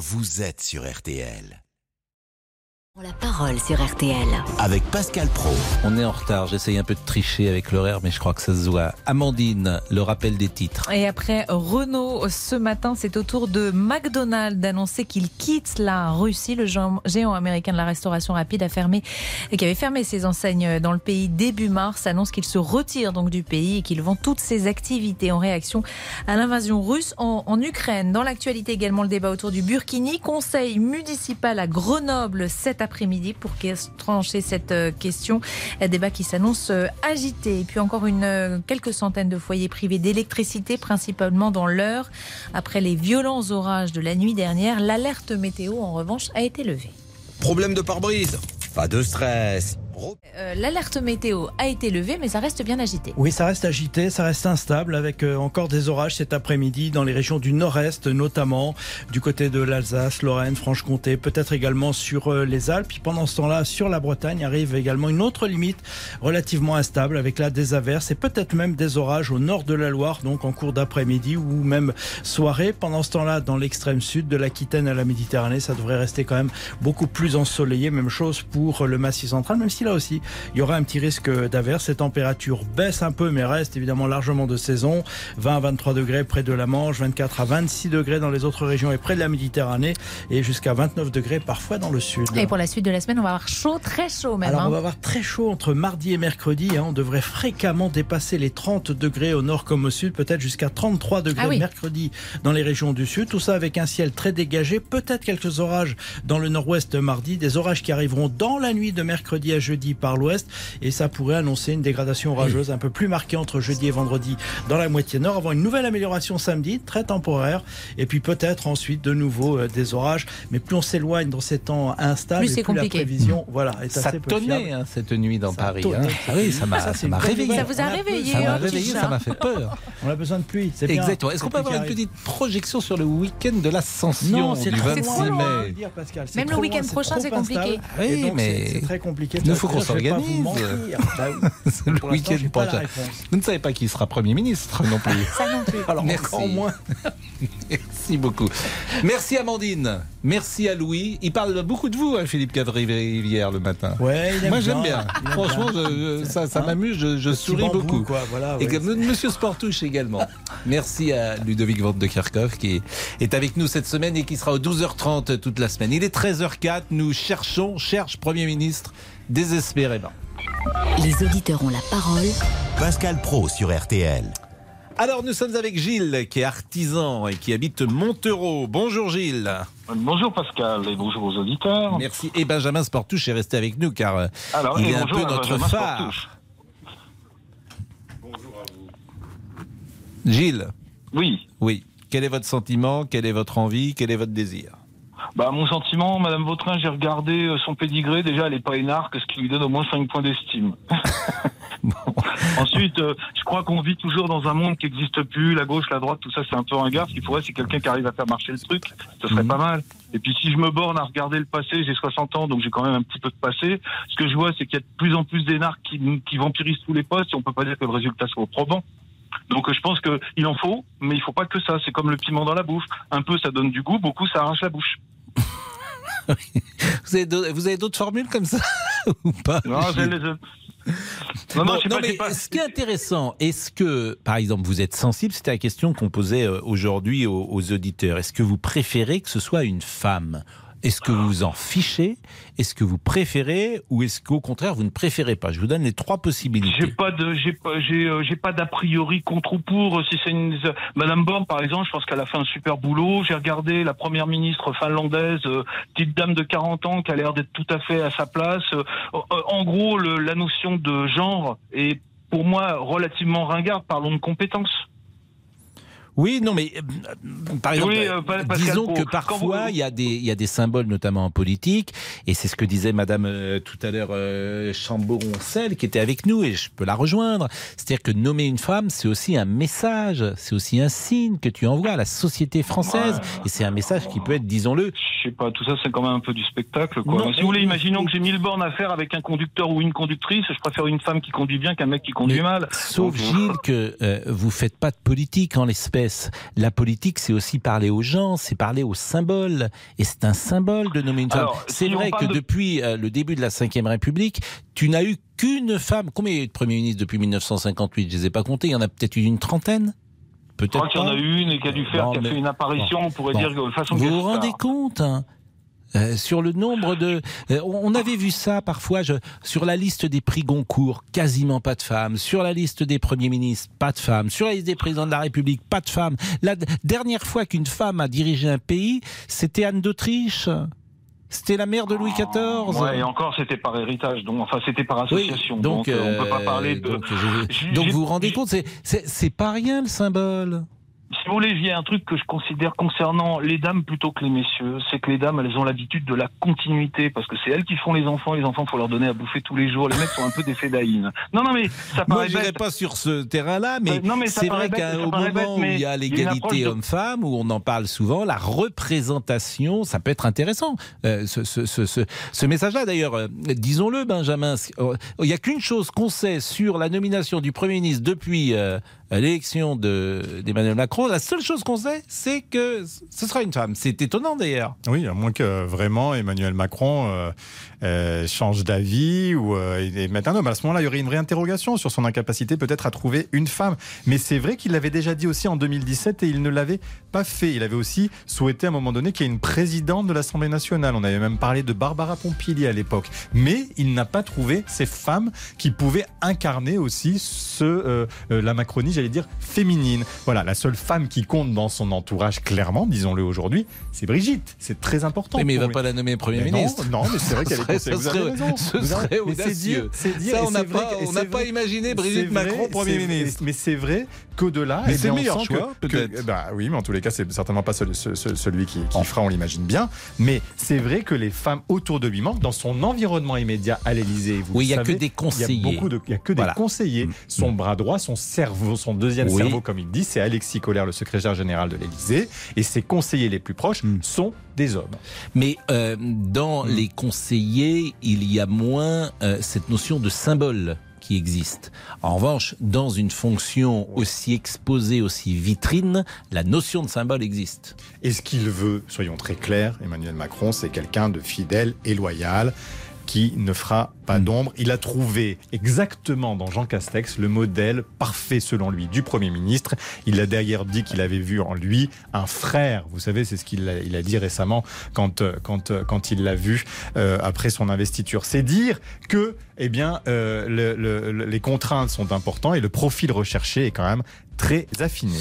vous êtes sur RTL. La parole sur RTL. Avec Pascal Pro. On est en retard, j'essaye un peu de tricher avec l'horaire, mais je crois que ça se voit. Amandine, le rappel des titres. Et après Renault, ce matin, c'est au tour de McDonald's d'annoncer qu'il quitte la Russie. Le géant américain de la restauration rapide a fermé et qui avait fermé ses enseignes dans le pays début mars, annonce qu'il se retire donc du pays et qu'il vend toutes ses activités en réaction à l'invasion russe en, en Ukraine. Dans l'actualité également, le débat autour du Burkini. Conseil municipal à Grenoble cet après-midi pour trancher cette euh, question. Un débat qui s'annonce euh, agité. Et puis encore une, euh, quelques centaines de foyers privés d'électricité, principalement dans l'heure. Après les violents orages de la nuit dernière, l'alerte météo, en revanche, a été levée. Problème de pare-brise Pas de stress. Euh, l'alerte météo a été levée, mais ça reste bien agité. Oui, ça reste agité, ça reste instable, avec euh, encore des orages cet après-midi dans les régions du nord-est, notamment du côté de l'Alsace, Lorraine, Franche-Comté, peut-être également sur euh, les Alpes. Puis pendant ce temps-là, sur la Bretagne, arrive également une autre limite relativement instable, avec là des averses et peut-être même des orages au nord de la Loire, donc en cours d'après-midi ou même soirée. Pendant ce temps-là, dans l'extrême sud de l'Aquitaine à la Méditerranée, ça devrait rester quand même beaucoup plus ensoleillé. Même chose pour le Massif central, même si aussi, il y aura un petit risque d'averse. Ces températures baissent un peu, mais restent évidemment largement de saison. 20 à 23 degrés près de la Manche, 24 à 26 degrés dans les autres régions et près de la Méditerranée, et jusqu'à 29 degrés parfois dans le sud. Et pour la suite de la semaine, on va avoir chaud, très chaud même. Alors on hein. va avoir très chaud entre mardi et mercredi. Hein. On devrait fréquemment dépasser les 30 degrés au nord comme au sud, peut-être jusqu'à 33 degrés ah mercredi dans les régions du sud. Tout ça avec un ciel très dégagé, peut-être quelques orages dans le nord-ouest mardi, des orages qui arriveront dans la nuit de mercredi à jeudi par l'ouest et ça pourrait annoncer une dégradation orageuse un peu plus marquée entre jeudi et vendredi dans la moitié nord avant une nouvelle amélioration samedi, très temporaire et puis peut-être ensuite de nouveau euh, des orages mais plus on s'éloigne dans ces temps instables plus c'est compliqué. la prévision voilà, est ça tonnait hein, cette nuit dans Paris. Hein. Ah oui, ça m'a réveillé. Ça vous a réveillé. Ça m'a réveillé, ça m'a fait peur. On a besoin de pluie. Exactement. Est-ce qu'on peut avoir une petite projection sur le week-end de l'ascension du 26 mai Même le week-end prochain, c'est compliqué. Oui, mais c'est très compliqué. Faut qu'on s'organise. Bah le week-end prochain. Vous ne savez pas qui sera Premier ministre non plus. Ça non plus. Alors, Merci. moins. Merci beaucoup. Merci Amandine. Merci à Louis. Il parle beaucoup de vous, hein, Philippe Cadrivière, le matin. Ouais, Moi, j'aime bien. Franchement, ça, ça hein m'amuse. Je, souris beaucoup. Et Monsieur Sportouche également. Merci à Ludovic Vente de Kerkhoff qui est avec nous cette semaine et qui sera au 12h30 toute la semaine. Il est 13h04. Nous cherchons, cherche Premier ministre désespérément. Les auditeurs ont la parole. Pascal Pro sur RTL. Alors nous sommes avec Gilles qui est artisan et qui habite Montereau. Bonjour Gilles. Bonjour Pascal et bonjour aux auditeurs. Merci. Et Benjamin Sportouche est resté avec nous car euh, il est un peu notre phare. Bonjour à vous. Gilles. Oui. Oui. Quel est votre sentiment? Quelle est votre envie? Quel est votre désir? Bah, mon sentiment, Madame Vautrin, j'ai regardé euh, son pédigré. Déjà, elle n'est pas énarque, ce qui lui donne au moins 5 points d'estime. Ensuite, euh, je crois qu'on vit toujours dans un monde qui n'existe plus. La gauche, la droite, tout ça, c'est un peu un gars. Ce qu'il faudrait, c'est quelqu'un qui arrive à faire marcher le truc. Ce serait mhm. pas mal. Et puis, si je me borne à regarder le passé, j'ai 60 ans, donc j'ai quand même un petit peu de passé. Ce que je vois, c'est qu'il y a de plus en plus d'énarques qui, qui vampirisent tous les postes et on peut pas dire que le résultat soit probant. Donc je pense qu'il en faut, mais il faut pas que ça. C'est comme le piment dans la bouffe. Un peu ça donne du goût, beaucoup ça arrache la bouche. vous avez d'autres formules comme ça ou pas? Non, j'ai les non, non, mais ce qui est intéressant, est-ce que, par exemple, vous êtes sensible? C'était la question qu'on posait euh, aujourd'hui aux auditeurs. Est-ce que vous préférez que ce soit une femme est-ce que vous vous en fichez? Est-ce que vous préférez Ou est-ce qu'au contraire, vous ne préférez pas? Je vous donne les trois possibilités. J'ai pas de, j'ai pas, j'ai, euh, pas d'a priori contre ou pour. Si c'est une, Madame Borne, par exemple, je pense qu'elle a fait un super boulot. J'ai regardé la première ministre finlandaise, euh, petite dame de 40 ans, qui a l'air d'être tout à fait à sa place. Euh, en gros, la notion de genre est pour moi relativement ringarde. Parlons de compétences. Oui, non, mais euh, par exemple, euh, disons que parfois il y, a des, y a des symboles, notamment en politique, et c'est ce que disait Madame euh, tout à l'heure Chamboron-Celle, qui était avec nous, et je peux la rejoindre. C'est-à-dire que nommer une femme, c'est aussi un message, c'est aussi un signe que tu envoies à la société française, et c'est un message qui peut être, disons-le. Je sais pas, tout ça c'est quand même un peu du spectacle. Quoi. si vous voulez, imaginons que j'ai mille bornes à faire avec un conducteur ou une conductrice, je préfère une femme qui conduit bien qu'un mec qui conduit mal. Sauf Gilles que vous faites pas de politique en l'espèce sagesse. La politique, c'est aussi parler aux gens, c'est parler aux symboles. Et c'est un symbole de nommer une femme. C'est vrai que depuis euh, le début de la Ve République, tu n'as eu qu'une femme. Combien il y a eu de premiers ministres depuis 1958 Je ne les ai pas comptés. Il y en a peut-être eu une trentaine? Peut-être. Je crois qu'il y en a eu une qui a dû faire, qui a fait une apparition, on pourrait dire de façon. Vous vous rendez compte hein? Euh, sur le nombre de... Euh, on avait vu ça parfois je, sur la liste des prix Goncourt, quasiment pas de femmes. Sur la liste des premiers ministres, pas de femmes. Sur la liste des présidents de la République, pas de femmes. La dernière fois qu'une femme a dirigé un pays, c'était Anne d'Autriche. C'était la mère de Louis XIV. Ouais, et encore, c'était par héritage, donc enfin, c'était par association. donc, on on peut pas parler de. Donc, donc vous vous rendez compte, c'est pas rien le symbole si vous voulez, il y a un truc que je considère concernant les dames plutôt que les messieurs, c'est que les dames, elles ont l'habitude de la continuité, parce que c'est elles qui font les enfants, les enfants, faut leur donner à bouffer tous les jours. Les mecs sont un peu des fédaïnes. Non, non, mais ça paraît. Moi, j'irai pas sur ce terrain-là, mais, mais c'est vrai qu'au moment où il y a l'égalité homme-femme, où on en parle souvent, la représentation, ça peut être intéressant. Euh, ce, ce, ce, ce message-là, d'ailleurs, euh, disons-le, Benjamin, euh, il n'y a qu'une chose qu'on sait sur la nomination du Premier ministre depuis l'élection d'Emmanuel Macron, la seule chose qu'on sait, c'est que ce sera une femme. C'est étonnant d'ailleurs. Oui, à moins que vraiment Emmanuel Macron euh, euh, change d'avis ou euh, mette un homme. À ce moment-là, il y aurait une réinterrogation sur son incapacité peut-être à trouver une femme. Mais c'est vrai qu'il l'avait déjà dit aussi en 2017 et il ne l'avait pas fait. Il avait aussi souhaité à un moment donné qu'il y ait une présidente de l'Assemblée nationale. On avait même parlé de Barbara Pompili à l'époque. Mais il n'a pas trouvé ces femmes qui pouvaient incarner aussi la Macronie j'allais dire, féminine. Voilà, la seule femme qui compte dans son entourage, clairement, disons-le aujourd'hui, c'est Brigitte. C'est très important. mais il ne va pas la nommer Premier ministre. Non, mais c'est vrai qu'elle est Ce serait, ce serait audacieux. Ça, on n'a pas, pas imaginé Brigitte Macron Premier ministre. Mais c'est vrai qu'au-delà, mais c'est le meilleur choix, peut-être. Bah oui, mais en tous les cas, c'est certainement pas celui, celui qui, qui fera, on l'imagine bien. Mais c'est vrai que les femmes autour de lui manquent dans son environnement immédiat à l'Élysée. Oui, il n'y a que des conseillers. Il y a beaucoup de, il y a que des conseillers. Son bras droit, son cerveau, son deuxième cerveau, comme il dit, c'est Alexis Collère, le secrétaire général de l'Élysée. Et ses conseillers les plus proches mm. sont des hommes. Mais euh, dans mm. les conseillers, il y a moins euh, cette notion de symbole qui existe. En revanche, dans une fonction aussi exposée, aussi vitrine, la notion de symbole existe. Et ce qu'il veut, soyons très clairs, Emmanuel Macron, c'est quelqu'un de fidèle et loyal qui ne fera pas mm. d'ombre. Il a trouvé exactement dans Jean Castex le modèle parfait selon lui du Premier ministre. Il a d'ailleurs dit qu'il avait vu en lui un frère. Vous savez, c'est ce qu'il a, il a, dit récemment quand, quand, quand il l'a vu euh, après son investiture. C'est dire que eh bien, euh, les contraintes sont importantes et le profil recherché est quand même très affiné.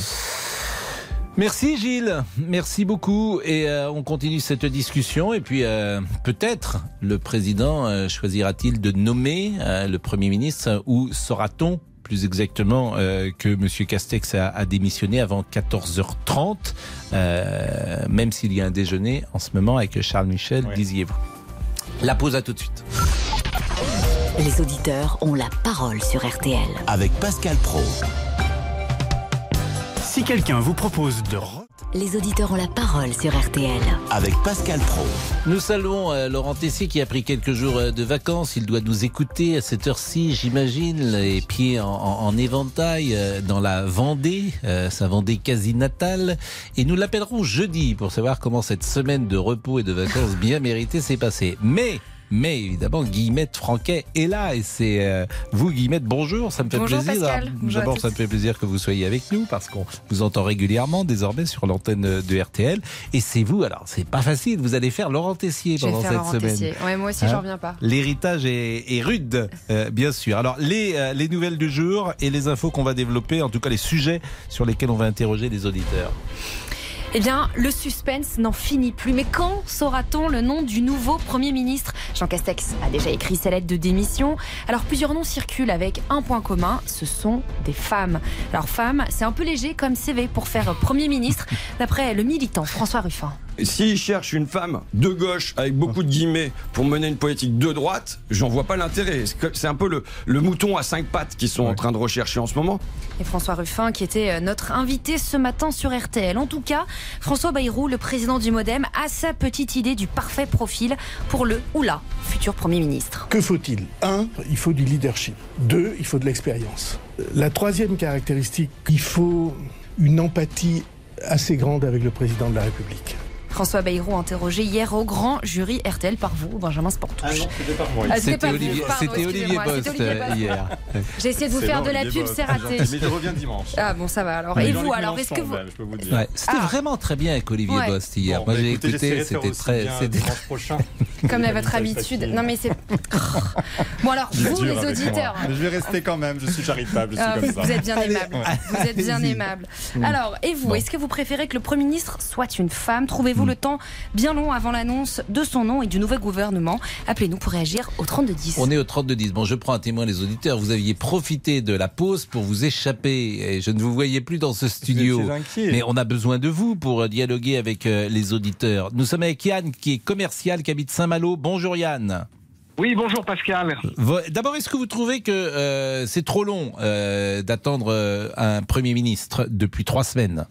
Merci Gilles, merci beaucoup et euh, on continue cette discussion et puis euh, peut-être le président euh, choisira-t-il de nommer le Premier ministre ou saura-t-on plus exactement que M. Castex a, démissionné avant 14h30, même s'il y a un déjeuner en ce moment avec Charles Michel, disiez-vous. La pause à tout de suite. Les auditeurs ont la parole sur RTL. Avec Pascal Pro. Quelqu'un vous propose de... Les auditeurs ont la parole sur RTL. Avec Pascal Pro. Nous saluons euh, Laurent Tessier qui a pris quelques jours euh, de vacances. Il doit nous écouter à cette heure-ci, j'imagine, les pieds en, éventail euh, dans la Vendée, sa Vendée quasi natale. Et nous l'appellerons jeudi pour savoir comment cette semaine de repos et de vacances bien méritée s'est passée. Mais mais évidemment, Guillemette Franquet est là et c'est euh, vous, Guillemette. Bonjour, ça me fait plaisir. D'abord, ça me fait plaisir que vous soyez avec nous parce qu'on vous entend régulièrement désormais sur l'antenne de RTL. Et c'est vous, alors c'est pas facile, vous allez faire Laurent Tessier pendant cette semaine. Ouais, moi aussi, hein j'en reviens pas. L'héritage est, rude, euh, bien sûr. Alors, les, euh, les nouvelles du jour et les infos qu'on va développer, en tout cas les sujets sur lesquels on va interroger les auditeurs. Eh bien, le suspense n'en finit plus. Mais quand saura-t-on le nom du nouveau Premier ministre? Jean Castex a déjà écrit sa lettre de démission. Alors, plusieurs noms circulent avec un point commun, ce sont des femmes. Alors, femmes, c'est un peu léger comme CV pour faire Premier ministre, d'après le militant François Ruffin. S'il cherche une femme de gauche avec beaucoup de guillemets pour mener une politique de droite, j'en vois pas l'intérêt. C'est un peu le, mouton à cinq pattes qu'ils sont en train de rechercher en ce moment. Et François Ruffin, qui était euh, notre invité ce matin sur RTL. En tout cas, François Bayrou, le président du Modem, a sa petite idée du parfait profil pour le ou la futur Premier ministre. Que faut-il? Un, il faut du leadership. Deux, il faut de l'expérience. La troisième caractéristique, il faut une empathie assez grande avec le président de la République. François Bayrou interrogé hier au grand jury RTL par vous, Benjamin Sportouche. Ah non, c'était pas moi. Ah, c'était Olivier, Bost hier. J'ai essayé de vous faire de la pub, c'est raté. Mais je reviens dimanche. Ah bon, ça va alors. Et vous, alors, est-ce que vous. Ouais, c'était Ah. vraiment très bien avec Olivier Ouais. Bost hier. Bon, Moi bah, j'ai écouté, c'était très. prochain. Comme à votre habitude. Non mais c'est. Bon alors, vous les auditeurs. Je vais rester quand même, je suis charitable, je suis Ah, comme vous, ça. vous êtes bien aimable. Vous êtes bien aimable. Alors, et vous, est-ce que vous préférez que le Premier ministre soit une femme? Trouvez-vous le temps bien long avant l'annonce de son nom et du nouveau gouvernement Appelez-nous pour réagir au 3210. On est au 32-10. Bon, je prends un témoin, les auditeurs. Vous aviez profité de la pause pour vous échapper. Et je ne vous voyais plus dans ce studio. Mais on a besoin de vous pour euh, dialoguer avec euh, les auditeurs. Nous sommes avec Yann, qui est commercial, qui habite Saint-Malo. Bonjour Yann. Oui, bonjour Pascal. D'abord, est-ce que vous trouvez que euh, c'est trop long euh, d'attendre euh, un Premier ministre depuis trois semaines?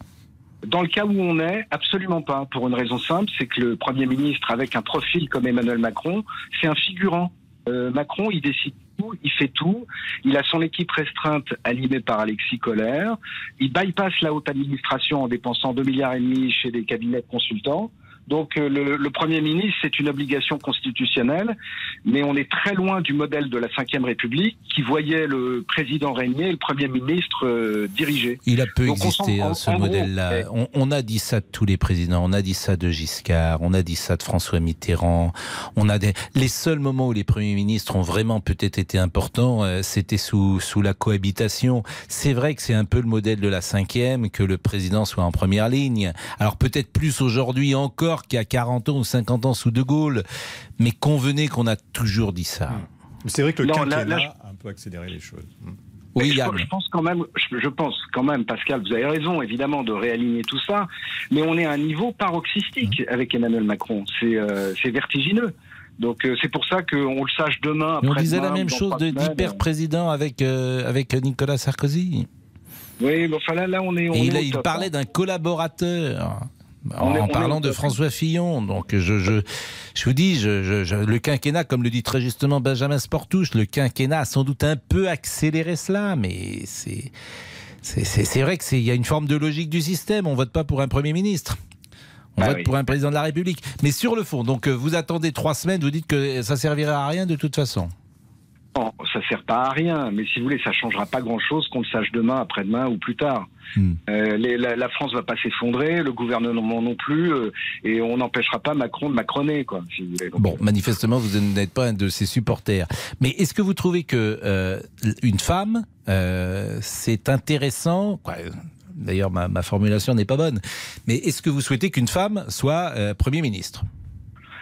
Dans le cas où on est, absolument pas. Pour une raison simple, c'est que le Premier ministre, avec un profil comme Emmanuel Macron, c'est un figurant. Euh, Macron, il décide tout, il fait tout. Il a son équipe restreinte animée par Alexis Collère. Il bypasse la haute administration en dépensant 2 milliards et demi chez des cabinets de consultants. Donc euh, le, le Premier ministre, c'est une obligation constitutionnelle, mais on est très loin du modèle de la Ve République qui voyait le président régner et le Premier ministre euh, diriger. Il a peu Donc, on existé, hein, ce modèle-là. On, on a dit ça de tous les présidents. On a dit ça de Giscard. On a dit ça de François Mitterrand. On a des... Les seuls moments où les premiers ministres ont vraiment peut-être été importants, euh, c'était sous, sous la cohabitation. C'est vrai que c'est un peu le modèle de la cinquième, que le président soit en première ligne. Alors peut-être plus aujourd'hui encore qu'il y a 40 ans ou 50 ans sous De Gaulle. Mais convenez qu'on a toujours dit ça. Mais C'est vrai que le Non, quinquennat là, a un peu accéléré les choses. Oui, je, pense quand même, je, je pense quand même, Pascal, vous avez raison, évidemment, de réaligner tout ça, mais on est à un niveau paroxystique Mmh. avec Emmanuel Macron. C'est euh, vertigineux. Donc euh, c'est pour ça qu'on le sache demain. On disait la même chose de- d'hyper-président avec, euh, avec Nicolas Sarkozy. Oui, mais enfin là, là on est. On Et il, est il parlait hein. d'un collaborateur. En, est- parlant de. François Fillon, donc je, je, je vous dis, je, le quinquennat, comme le dit très justement Benjamin Sportouche, le quinquennat a sans doute un peu accéléré cela, mais c'est vrai qu'il y a une forme de logique du système. On vote pas pour un premier ministre. On Ah vote oui. pour un président de la République. Mais sur le fond, donc euh, vous attendez trois semaines, vous dites que ça servira à rien de toute façon. Non, ça sert pas à rien, mais si vous voulez, ça changera pas grand-chose qu'on le sache demain, après-demain ou plus tard. Hmm. Euh, les- la, la France va pas s'effondrer, le gouvernement non plus, euh, et on n'empêchera pas Macron de macroner, quoi. Si vous voulez. Donc, Bon, manifestement, vous n'êtes pas un de ses supporters. Mais est-ce que vous trouvez que euh, une femme, c'est intéressant quoi, D'ailleurs, ma, ma formulation n'est pas bonne. Mais est-ce que vous souhaitez qu'une femme soit Premier ministre?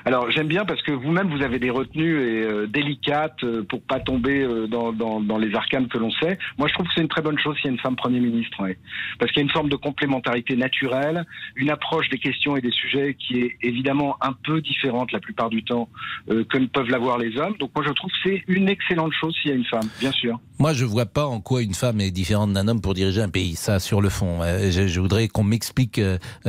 Alors j'aime bien parce que vous-même vous avez des retenues et, euh, délicates euh, pour pas tomber euh, dans, les arcanes que l'on sait. Moi je trouve que c'est une très bonne chose s'il y a une femme Premier ministre, parce qu'il y a une forme de complémentarité naturelle, une approche des questions et des sujets qui est évidemment un peu différente la plupart du temps que ne peuvent l'avoir les hommes. Donc moi je trouve que c'est une excellente chose s'il y a une femme, bien sûr. Moi, je vois pas en quoi une femme est différente d'un homme pour diriger un pays. Ça, sur le fond, je, je voudrais qu'on m'explique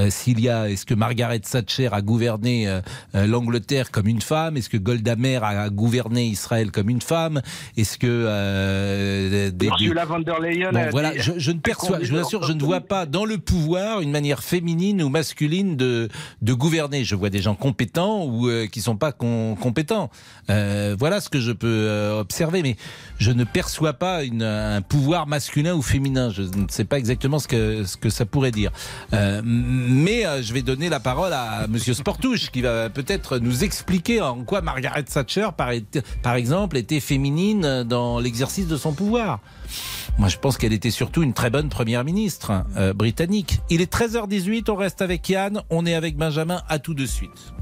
s'il y a. Est-ce que Margaret Thatcher a gouverné euh, l'Angleterre comme une femme? Est-ce que Golda Meir a gouverné Israël comme une femme? Est-ce que euh, des- von der Leyen Bon, a voilà, je, je ne perçois, je vous assure, je ne vois pas dans le pouvoir une manière féminine ou masculine de, de gouverner. Je vois des gens compétents ou euh, qui sont pas com- compétents. Euh, voilà ce que je peux euh, observer, mais je ne perçois pas une, un pouvoir masculin ou féminin. Je ne sais pas exactement ce que, ce que ça pourrait dire. Mais je vais donner la parole à Monsieur Sportouche qui va peut-être nous expliquer en quoi Margaret Thatcher, par, par exemple, était féminine dans l'exercice de son pouvoir. Moi, je pense qu'elle était surtout une très bonne première ministre euh, britannique. Il est 13h18, on reste avec Yann, on est avec Benjamin, à tout de suite.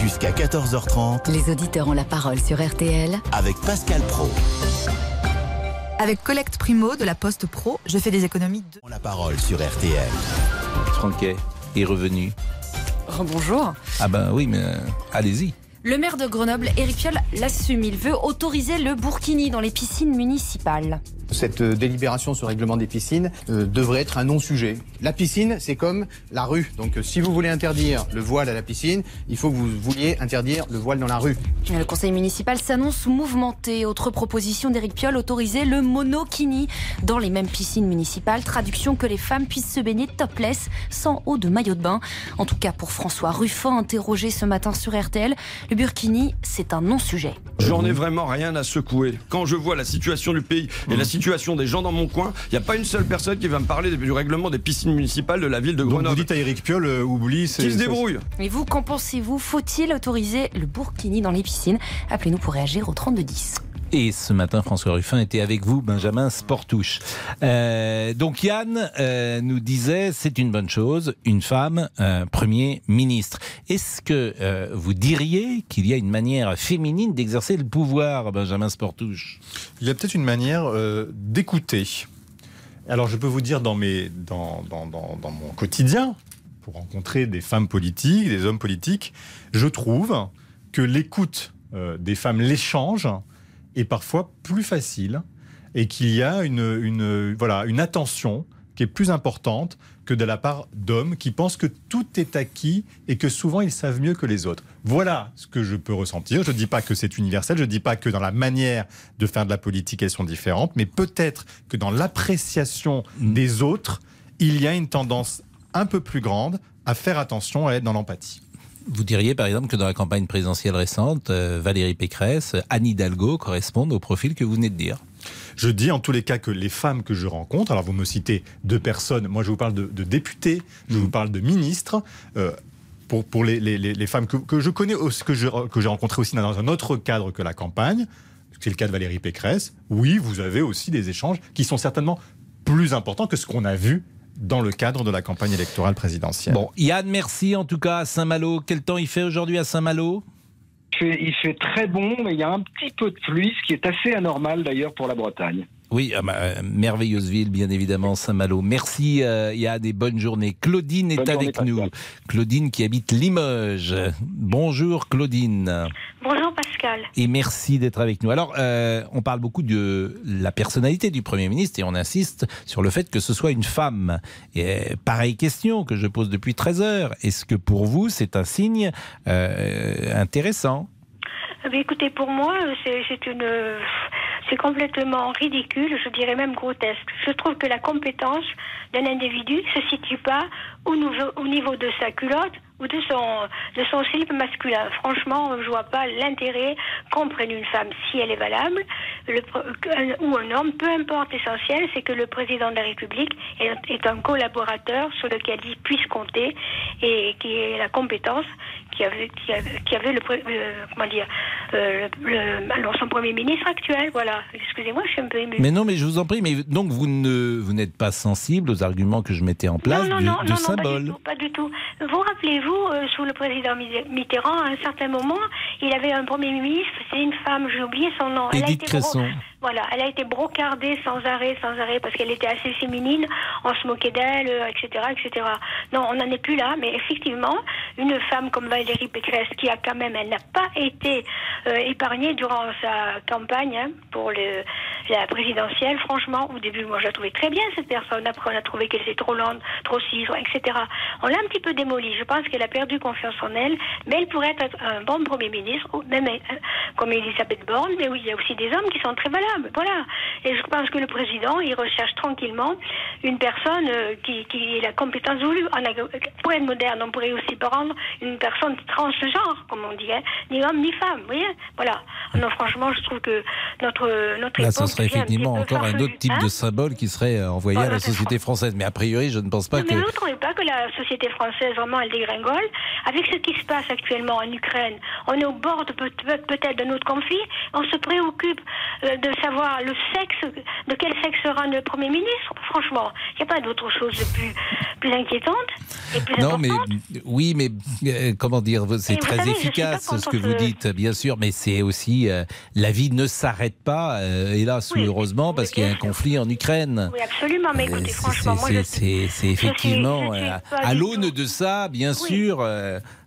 Jusqu'à 14h30 Les auditeurs ont la parole sur RTL avec Pascal Pro. Avec Collecte Primo de la Poste Pro, je fais des économies de... La parole sur RTL. Franquet est revenu. Bonjour. Ah ben oui, mais euh, allez-y. Le maire de Grenoble, Éric Piolle, l'assume. Il veut autoriser le burkini dans les piscines municipales. Cette euh, délibération sur le règlement des piscines euh, devrait être un non-sujet. La piscine, c'est comme la rue. Donc euh, si vous voulez interdire le voile à la piscine, il faut que vous vouliez interdire le voile dans la rue. Le conseil municipal s'annonce mouvementé. Autre proposition d'Éric Piolle, autoriser le monokini dans les mêmes piscines municipales. Traduction que les femmes puissent se baigner topless, sans eau de maillot de bain. En tout cas pour François Ruffin, interrogé ce matin sur RTL, le burkini, c'est un non-sujet. J'en ai vraiment rien à secouer. Quand je vois la situation du pays et la situation des gens dans mon coin, il n'y a pas une seule personne qui va me parler du règlement des piscines municipales de la ville de Grenoble. Donc vous dites à Eric Piolle, euh, oublie. Qui se débrouille. Et vous, qu'en pensez-vous? Faut-il autoriser le burkini dans les piscines? Appelez-nous pour réagir au 3210. Et ce matin, François Ruffin était avec vous, Benjamin Sportouche. Euh, donc Yann euh, nous disait, c'est une bonne chose, une femme Premier ministre. Est-ce que euh, vous diriez qu'il y a une manière féminine d'exercer le pouvoir, Benjamin Sportouche? Il y a peut-être une manière d'écouter. Alors je peux vous dire dans, dans, mon quotidien, pour rencontrer des femmes politiques, des hommes politiques, je trouve que l'écoute des femmes, l'échange, est parfois plus facile et qu'il y a une, une, voilà, une attention qui est plus importante que de la part d'hommes qui pensent que tout est acquis et que souvent ils savent mieux que les autres. Voilà ce que je peux ressentir. Je ne dis pas que c'est universel, je ne dis pas que dans la manière de faire de la politique elles sont différentes, mais peut-être que dans l'appréciation des autres, il y a une tendance un peu plus grande à faire attention, à être dans l'empathie. Vous diriez par exemple que dans la campagne présidentielle récente, euh, Valérie Pécresse, Anne Hidalgo correspondent au profil que vous venez de dire Je dis en tous les cas que les femmes que je rencontre, alors vous me citez deux personnes, moi je vous parle de, de députés, je vous parle de ministres. euh, pour, pour les, les- femmes que, que je connais, que je- que j'ai rencontrées aussi dans un autre cadre que la campagne, c'est le cas de Valérie Pécresse, oui, vous avez aussi des échanges qui sont certainement plus importants que ce qu'on a vu dans le cadre de la campagne électorale présidentielle. Bon, Yann, merci en tout cas à Saint-Malo. Quel temps il fait aujourd'hui à Saint-Malo? Il fait, il fait très bon, mais il y a un petit peu de pluie, ce qui est assez anormal d'ailleurs pour la Bretagne. Oui, ah bah, euh, merveilleuse ville, bien évidemment, Saint-Malo. Merci, euh, il y a des bonnes journées. Claudine est Bonne journée, avec nous. Claudine qui habite Limoges. Bonjour Claudine. Bonjour Pascal. Et merci d'être avec nous. Alors, euh, on parle beaucoup de la personnalité du Premier ministre et on insiste sur le fait que ce soit une femme. Et euh, pareille question que je pose depuis 13 heures. Est-ce que pour vous, c'est un signe euh, intéressant? Eh bien, écoutez, pour moi, c'est une, c'est complètement ridicule, je dirais même grotesque. Je trouve que la compétence d'un individu se situe pas au niveau de sa culotte ou de son, de son slip masculin. Franchement, je vois pas l'intérêt qu'on prenne une femme si elle est valable, le, ou un homme, peu importe. L'essentiel, c'est que le président de la République est, est un collaborateur sur lequel il puisse compter et qui ait la compétence qui avait, qui avait, qui avait le, le- comment dire, euh, le, le- alors son premier ministre actuel. Voilà. Excusez-moi, je suis un peu émue. Mais non, mais je vous en prie, mais donc vous ne vous n'êtes pas sensible aux arguments que je mettais en place non, non, de, non, de non, pas du tout, pas du tout. Vous rappelez-vous, euh, sous le président Mit- Mitterrand, à un certain moment, il avait un premier ministre, c'est une femme, j'ai oublié son nom. Elle a été bro-. Voilà, elle a été brocardée sans arrêt, sans arrêt, parce qu'elle était assez féminine, on se moquait d'elle, euh, etc., etc. Non, on n'en est plus là, mais effectivement, une femme comme Valérie Pécresse, qui a quand même, elle n'a pas été euh, épargnée durant sa campagne hein, pour le, la présidentielle, franchement, au début, moi, je la trouvais très bien, cette personne. Après, on a trouvé qu'elle était trop lente, trop ci, trop- etc. On l'a un petit peu démolie. Je pense qu'elle a perdu confiance en elle, mais elle pourrait être un bon Premier ministre, ou même euh, comme Elisabeth Borne, mais oui, il y a aussi des hommes qui sont très valables. Voilà. Et je pense que le président, il recherche tranquillement une personne euh, qui, qui ait la compétence voulue. Pour être moderne, on pourrait aussi prendre une personne transgenre, comme on dit, hein, ni homme ni femme. Vous voyez Voilà. Non, franchement, je trouve que notre, notre Là, ce serait un effectivement encore un autre type hein de symbole qui serait euh, envoyé à Voilà, la société française. Mais a priori, je ne pense pas Non, que. mais vous ne trouvez pas que la société française, vraiment, elle dégringole Avec ce qui se passe actuellement en Ukraine, on est au bord peut-être d'un autre conflit. On se préoccupe euh, de savoir le sexe, de quel sexe sera le Premier ministre. Franchement, il n'y a pas d'autre chose de plus, plus inquiétante et plus Non, mais oui, mais euh, comment dire, c'est très savez, je suis efficace ce que vous dites, bien sûr, mais c'est aussi euh, la vie ne s'arrête pas. euh, hélas ou heureusement, parce qu'il y a un conflit en Ukraine. Oui, absolument. Mais écoutez, franchement, moi, c'est effectivement à l'aune de ça, bien sûr.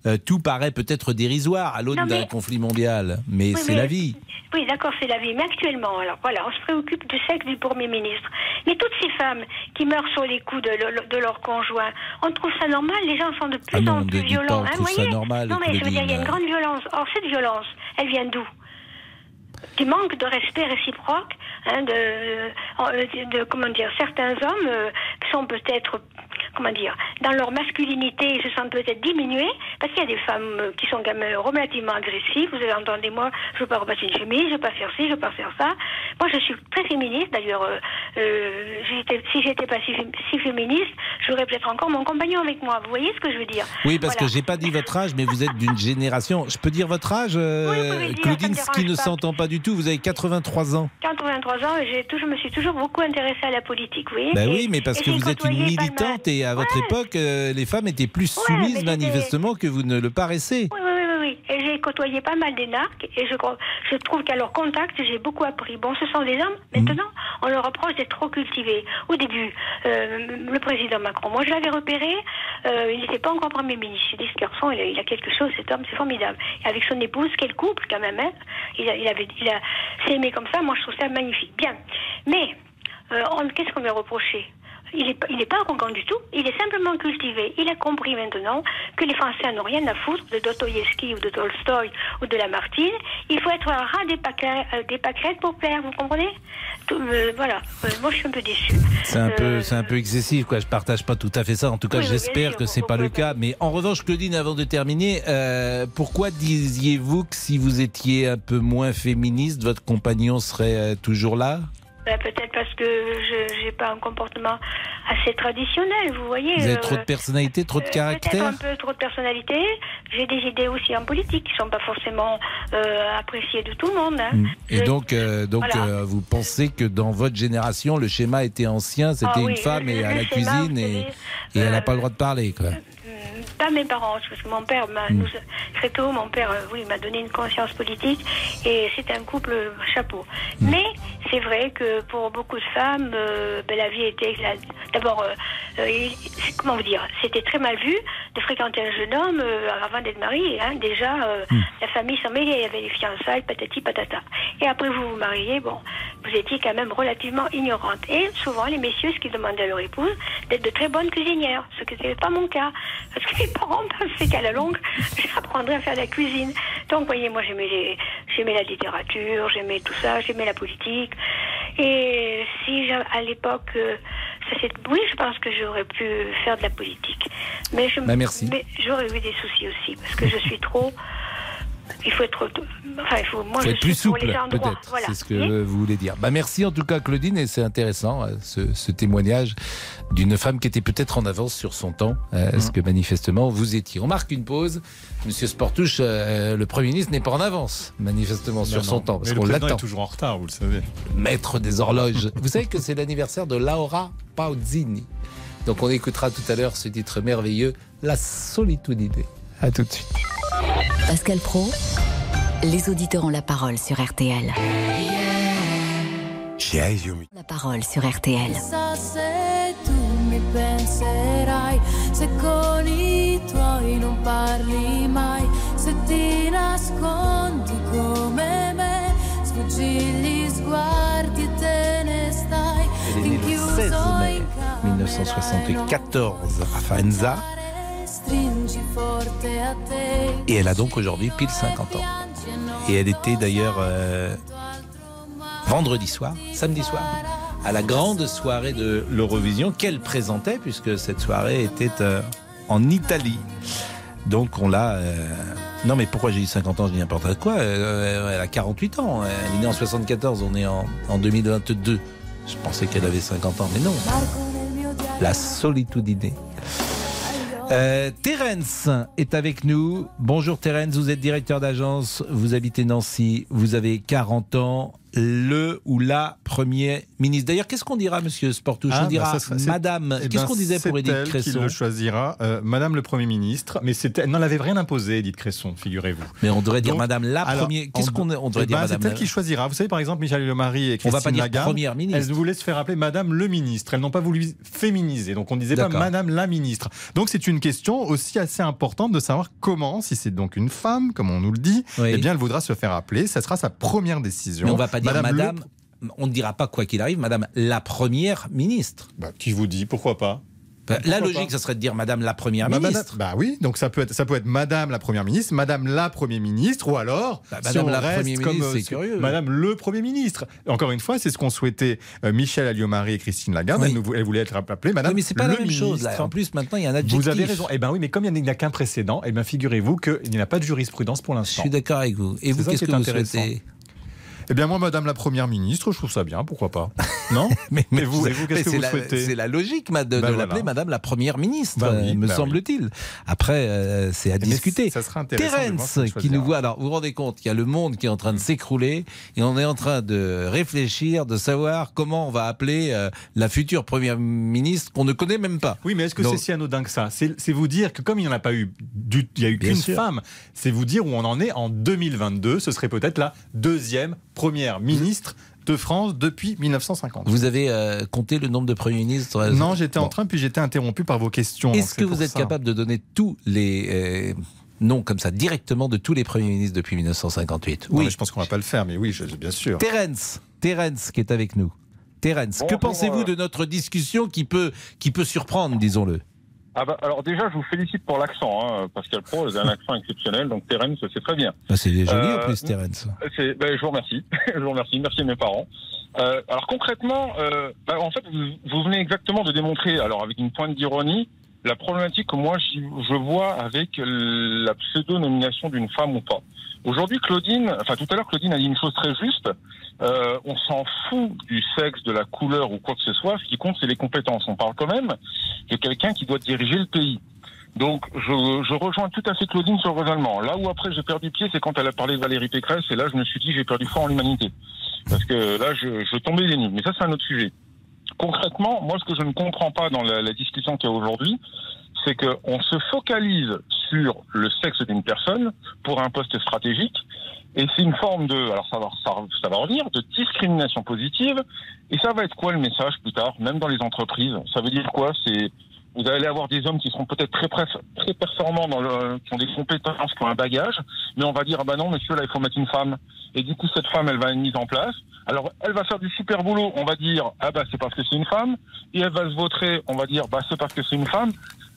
Euh, tout paraît peut-être dérisoire à l'aune d'un conflit mondial, mais c'est la vie. Oui, d'accord, c'est la vie. Mais actuellement, alors voilà, on se préoccupe du sexe du Premier ministre. Mais toutes ces femmes qui meurent sur les coups de, leur conjoint, on trouve ça normal? Les gens sont de plus ah en plus violents. Pas, on hein, ça normal, non, mais je veux dire, il y a une grande violence. Or, cette violence, elle vient d'où? Du manque de respect réciproque hein, de, de, comment dire certains hommes euh, qui sont peut-être comment dire, dans leur masculinité, ils se sentent peut-être diminués, parce qu'il y a des femmes euh, qui sont quand même relativement agressives. Vous avez entendu, moi, je ne veux pas repasser une chemise, je ne veux pas faire ci, je ne veux pas faire ça. Moi, je suis très féministe, d'ailleurs. Euh, euh si j'étais pas si, si féministe, j'aurais peut-être encore mon compagnon avec moi. Vous voyez ce que je veux dire? Oui, parce que que j'ai pas dit votre âge, mais vous êtes d'une génération. Je peux dire votre âge, euh, Claudine, ce qui ne s'entend pas du tout. Vous avez 83 ans. 83 ans, et je me suis toujours beaucoup intéressée à la politique, oui. Ben oui, mais parce que vous êtes une militante et à votre époque, euh, les femmes étaient plus soumises manifestement que vous ne le paraissez. Oui, oui, oui, oui. Et j'ai côtoyé pas mal d'énarques et je, je trouve qu'à leur contact, j'ai beaucoup appris. Bon, ce sont des hommes. Mhm. Maintenant, on leur reproche d'être trop cultivés. Au début, euh, le président Macron, moi je l'avais repéré, euh, il n'était pas encore Premier ministre. J'ai dit, ce garçon, il a, quelque chose, cet homme, c'est formidable. Et avec son épouse, quel couple quand même, hein il, a, il, avait, il a, s'est aimé comme ça, moi je trouve ça magnifique. Bien. Mais, qu'est-ce qu'on lui a reproché? Il n'est il est pas arrogant du tout, il est simplement cultivé. Il a compris maintenant que les Français n'ont rien à foutre de Dostoïevski ou de Tolstoï ou de Lamartine. Il faut être un rat des, pâquerettes, euh, des pâquerettes pour plaire, vous comprenez? Euh, Voilà, euh, moi je suis un peu déçu. C'est un, peu, c'est un peu excessif, quoi. je partage pas tout à fait ça. En tout cas, j'espère que c'est pas le cas. Mais en revanche, Claudine, avant de terminer, pourquoi disiez-vous que si vous étiez un peu moins féministe, votre compagnon serait toujours là? Ben, peut-être parce que je n'ai pas un comportement assez traditionnel, vous voyez. Vous avez trop de euh, personnalité, trop de euh, caractère un peu trop de personnalité. J'ai des idées aussi en politique qui ne sont pas forcément euh, appréciées de tout le monde. Hein. Mm. Et donc, donc vous pensez que dans votre génération, le schéma était ancien, c'était ah une femme et à la cuisine et, et elle n'a pas le droit de parler quoi pas mes parents, parce que mon père, m'a, mm. très tôt, mon père, euh, oui, m'a donné une conscience politique et c'était un couple chapeau. Mm. Mais c'est vrai que pour beaucoup de femmes, euh, ben, la vie était d'abord, euh, comment vous dire, c'était très mal vu de fréquenter un jeune homme avant d'être marié. Hein. déjà, mm. la famille s'en mêlait, il y avait les fiançailles, patati patata. Et après vous vous mariez, bon, vous étiez quand même relativement ignorante. Et souvent, les messieurs, ce qu'ils demandaient à leur épouse, d'être de très bonnes cuisinières, ce qui n'était pas mon cas. Parce que mes parents pensaient qu'à la longue, j'apprendrais à faire de la cuisine. Donc, vous voyez, moi, j'aimais, j'aimais la littérature, j'aimais tout ça, j'aimais la politique. Et si à l'époque, euh, ça oui, je pense que j'aurais pu faire de la politique. Mais je, bah, merci. Mais j'aurais eu des soucis aussi, parce que je suis trop il faut être, enfin, il faut, moi, être plus souple, peut-être. C'est ce que vous voulez dire. Bah, merci en tout cas, Claudine, et c'est intéressant euh, ce, témoignage d'une femme qui était peut-être en avance sur son temps, euh, ce mmh. que manifestement vous étiez? On marque une pause. Monsieur Sportouche, euh, le Premier ministre n'est pas en avance, manifestement, sur son temps, parce qu'on l'attend. est toujours en retard, vous le savez. Maître des horloges. vous savez que c'est l'anniversaire de Laura Pausini. Donc on écoutera tout à l'heure ce titre merveilleux, La solitude. À tout de suite. Pascal Pro, les auditeurs ont la parole sur RTL. La parole sur RTL. Elle est née le 16 mai 1974 à Faenza. Et elle a donc aujourd'hui pile 50 ans. Et elle était d'ailleurs euh, vendredi soir, samedi soir, à la grande soirée de l'Eurovision qu'elle présentait, puisque cette soirée était euh, en Italie. Donc on l'a... Euh, non mais pourquoi j'ai eu 50 ans, je dis n'importe quoi. elle a 48 ans. Elle est née en 74, on est en, en 2022. Je pensais qu'elle avait 50 ans, mais non. La solitude. Euh, Terence est avec nous. Bonjour Terence, vous êtes directeur d'agence, vous habitez Nancy, vous avez 40 ans. Le ou la premier ministre. D'ailleurs, qu'est-ce qu'on dira, monsieur Sportouche? Ah, On dira bah, Madame. Eh qu'est-ce ben, qu'on disait pour Edith elle Cresson? qui le choisira, euh, Madame le Premier ministre. Mais c'était, elle n'en avait rien imposé, Edith Cresson, figurez-vous. Mais on devrait dire Madame la alors, première. Qu'est-ce qu'on on devrait eh dire ben, Madame C'est elle qui choisira. Vous savez, par exemple, Michel Marie et On Christine va pas dire Lagarde, première ministre. elles voulaient se faire appeler Madame le ministre. Elles n'ont pas voulu féminiser. Donc on ne disait pas. Madame la ministre. Donc c'est une question aussi assez importante de savoir comment, si c'est donc une femme, comme on nous le dit, Oui. eh bien elle voudra se faire appeler. Ça sera sa première décision. Mais on va pas dire Madame. On ne dira pas quoi qu'il arrive, Madame la première ministre. Bah, qui vous dit pourquoi pas? Bah, la logique, pas? ça serait de dire Madame la première Bah, ministre. madame- bah oui, donc ça peut être ça peut être Madame la première ministre, Madame la Premier ministre, ou alors Bah, si Madame on la reste Premier comme, ministre, euh, curieux. Madame le Premier ministre. Encore une fois, c'est ce qu'ont souhaité euh, Michel Alliot-Marie et Christine Lagarde. Oui. Elles voulaient être appelées Madame. Oui, mais c'est pas le la même chose. Là. ministre. En plus, maintenant, il y a un adjectif. Vous avez raison. Eh ben oui, mais comme il n'y a qu'un précédent, eh bien figurez-vous qu'il n'y a pas de jurisprudence pour Je l'instant. suis d'accord avec vous. Et C'est vous, qu'est-ce qui que est vous souhaitez? Eh bien moi, Madame la Première ministre, je trouve ça bien. Pourquoi pas Non mais, vous, qu'est-ce que vous la- souhaitez C'est la logique de, Ben voilà. l'appeler Madame la Première ministre, oui, euh, me oui. semble-t-il. Après, euh, c'est à Mais discuter. ça sera intéressant Terence qui nous voit. Alors, vous vous rendez compte qu'il y a le monde qui est en train de s'écrouler et on est en train de réfléchir, de savoir comment on va appeler euh, la future Première ministre qu'on ne connaît même pas. Oui, mais est-ce que c'est si anodin que ça? C'est vous dire que comme il n'y en a pas eu, du- il y a eu qu'une femme, c'est vous dire où on en est en 2022. Ce serait peut-être la deuxième première ministre de France depuis 1950. Vous avez euh, compté le nombre de premiers ministres euh, Non, j'étais en train, puis j'étais interrompu par vos questions. Est-ce c'est que vous êtes ça. capable de donner tous les euh, noms comme ça directement de tous les premiers ministres depuis 1958 Non, mais je pense qu'on va pas le faire, mais oui, je- bien sûr. Terence, Terence qui est avec nous. Terence, que pensez-vous euh, de notre discussion qui peut, qui peut surprendre, disons-le? Ah bah, alors déjà, je vous félicite pour l'accent, hein, Pascal Pro, vous avez un accent exceptionnel, donc Terence, c'est très bien. Bah, C'est joli Euh, en plus, Terence. C'est- ben, je vous remercie, je vous remercie, merci à mes parents. Euh, alors concrètement, euh, bah, en fait, vous, vous venez exactement de démontrer, alors avec une pointe d'ironie, la problématique que moi je vois avec la pseudo-nomination d'une femme ou pas. Aujourd'hui, Claudine, enfin tout à l'heure, Claudine a dit une chose très juste. Euh, on s'en fout du sexe, de la couleur ou quoi que ce soit. Ce qui compte, c'est les compétences. On parle quand même de quelqu'un qui doit diriger le pays. Donc, je, je rejoins tout à fait Claudine sur le raisonnement. Là où après j'ai perdu pied, c'est quand elle a parlé de Valérie Pécresse, et là je me suis dit j'ai perdu foi en l'humanité. Parce que là, je, je tombais des nues. Mais ça, c'est un autre sujet. Concrètement, moi, ce que je ne comprends pas dans la, la discussion qu'il y a aujourd'hui, c'est qu'on se focalise sur le sexe d'une personne pour un poste stratégique, et c'est une forme de, alors ça va, ça, va revenir, de discrimination positive, et ça va être quoi le message plus tard, même dans les entreprises? Ça veut dire quoi? C'est vous allez avoir des hommes qui seront peut-être très, très performants, dans le, qui ont des compétences, qui ont un bagage, mais on va dire, ah bah non, monsieur, là, il faut mettre une femme. Et du coup, cette femme, elle va être mise en place. Alors, elle va faire du super boulot, on va dire, ah bah c'est parce que c'est une femme. Et elle va se vautrer, on va dire, bah c'est parce que c'est une femme.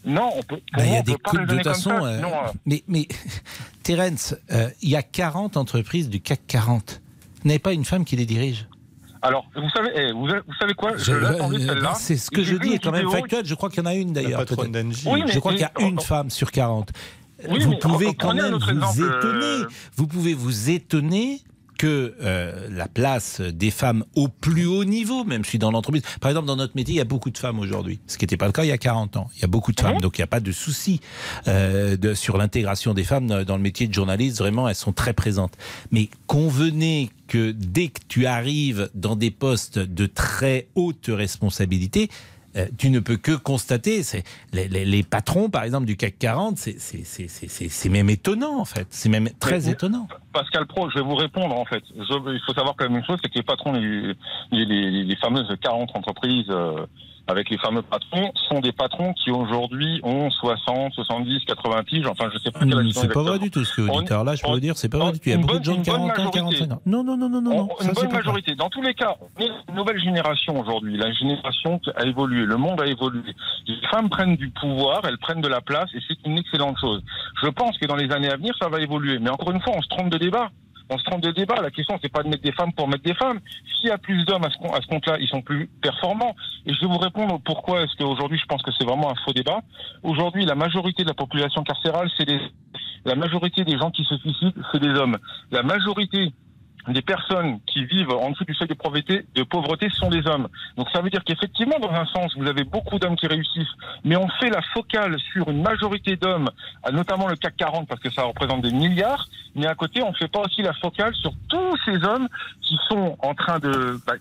Non, on peut. pour Bah, Il y a on des coups de façon. euh, euh, mais, mais Terence, euh, il y a 40 entreprises du CAC 40. Vous n'avez pas une femme qui les dirige? Alors, vous savez, eh, vous, vous savez quoi? Je, Je- euh, celle-là. C'est ce que je dis est quand même factuel. Je crois qu'il y en a une d'ailleurs. Oui, mais- je crois qu'il y a une femme sur 40. Oui, vous mais pouvez quand même vous exemple, étonner. euh, Vous pouvez vous étonner que euh, la place des femmes au plus haut niveau, même si dans l'entreprise, par exemple dans notre métier, il y a beaucoup de femmes aujourd'hui, ce qui n'était pas le cas il y a 40 ans. Il y a beaucoup de femmes, donc il n'y a pas de souci euh, de, sur l'intégration des femmes dans, dans le métier de journaliste. Vraiment, elles sont très présentes. Mais convenez que dès que tu arrives dans des postes de très haute responsabilité, euh, tu ne peux que constater, c'est les, les- les patrons, par exemple, du CAC 40, c'est- c'est- c'est c'est- c'est- c'est même étonnant, en fait. C'est même très Mais- étonnant. Pascal Pro, je vais vous répondre en fait. Je- il faut savoir quand même une chose, c'est que les patrons, les, les, les- les fameuses 40 entreprises euh, avec les fameux patrons, sont des patrons qui aujourd'hui ont 60, 70, 80 tiges. Enfin, je sais pas quelle ont C'est pas vrai du tout ce que vous dites. Alors là, je peux vous dire, c'est pas vrai du tout. Il y a une beaucoup bonne- de gens de une bonne 41, majorité. 45 ans. Non, non, non, non, non, une bonne majorité. Dans tous les cas, on est une nouvelle génération aujourd'hui. La génération a évolué, le monde a évolué. Les femmes prennent du pouvoir, elles prennent de la place, et c'est une excellente chose. Je pense que dans les années à venir, ça va évoluer. Mais encore une fois, on se trompe de débat. On se trompe de débat. La question, c'est pas de mettre des femmes pour mettre des femmes. S'il y a plus d'hommes à ce, compte-là, ils sont plus performants. Et je vais vous répondre pourquoi est-ce qu'aujourd'hui, je pense que c'est vraiment un faux débat. Aujourd'hui, la majorité de la population carcérale, c'est des, la majorité des gens qui se suicident, c'est des hommes. La majorité des personnes qui vivent en dessous du seuil de pauvreté, de pauvreté sont des hommes. Donc ça veut dire qu'effectivement, dans un sens, vous avez beaucoup d'hommes qui réussissent, mais on fait la focale sur une majorité d'hommes, notamment le CAC 40 parce que ça représente des milliards, mais à côté, on ne fait pas aussi la focale sur tous ces hommes qui sont en train de, bah,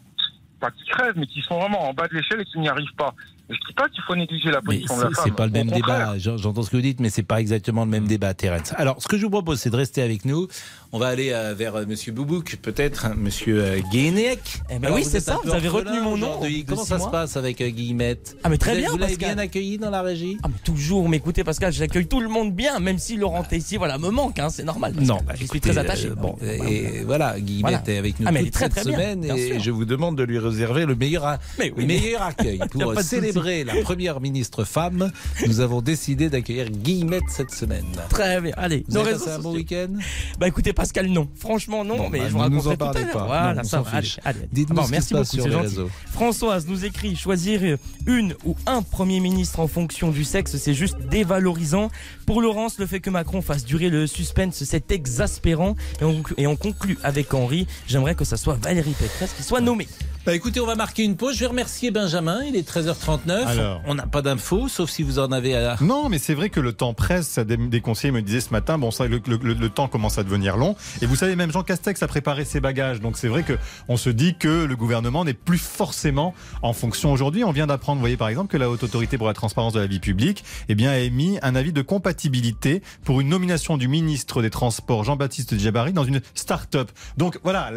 pas qui crèvent, mais qui sont vraiment en bas de l'échelle et qui n'y arrivent pas. Je ne dis pas qu'il faut négliger la position de la femme. C'est pas le même débat. J'entends ce que vous dites, mais c'est pas exactement le même débat, Terence. Alors, ce que je vous propose, c'est de rester avec nous. On va aller euh, vers euh, Monsieur Boubouk, peut-être hein, Monsieur euh, Guénec. Eh ben oui, c'est ça. Vous avez retenu mon nom. Comment ça se passe avec Guillemette Ah mais très bien. Vous l'avez bien accueilli dans la régie Ah mais toujours. Mais écoutez, Pascal, j'accueille tout le monde bien, même si Laurent ici, voilà, me manque. Hein, c'est normal. Non, bah, je suis très attaché. bon, et voilà, Guillemette est avec nous ah, toute cette semaine, et je vous demande de lui réserver le meilleur, meilleur accueil pour célébrer la première ministre femme, nous avons décidé d'accueillir Guillemette cette semaine. Très bien. Allez, vous avez passé un bon week-end? Bah écoutez, Pascal, non. Franchement, non. mais bah, je vous nous en parlez pas. Voilà, ça va. Allez, Dites-nous ah merci beaucoup, sur les réseaux. Françoise nous écrit choisir une ou un premier ministre en fonction du sexe, c'est juste dévalorisant. Pour Laurence, le fait que Macron fasse durer le suspense, c'est exaspérant. Et on, et on conclut avec Henri. J'aimerais que ça soit Valérie Pécresse qui soit nommée. Bah écoutez, on va marquer une pause. Je vais remercier Benjamin. Il est 13h39. Alors, on n'a pas d'infos, sauf si vous en avez à. Non, mais c'est vrai que le temps presse. Des, des conseillers me disaient ce matin, bon, ça, le, le, temps commence à devenir long. Et vous savez, même Jean Castex a préparé ses bagages. Donc c'est vrai que on se dit que le gouvernement n'est plus forcément en fonction aujourd'hui. On vient d'apprendre, vous voyez, par exemple, que la haute autorité pour la transparence de la vie publique, eh bien, a émis un avis de compatibilité pour une nomination du ministre des Transports, Jean-Baptiste Djabari, dans une start-up. Donc voilà,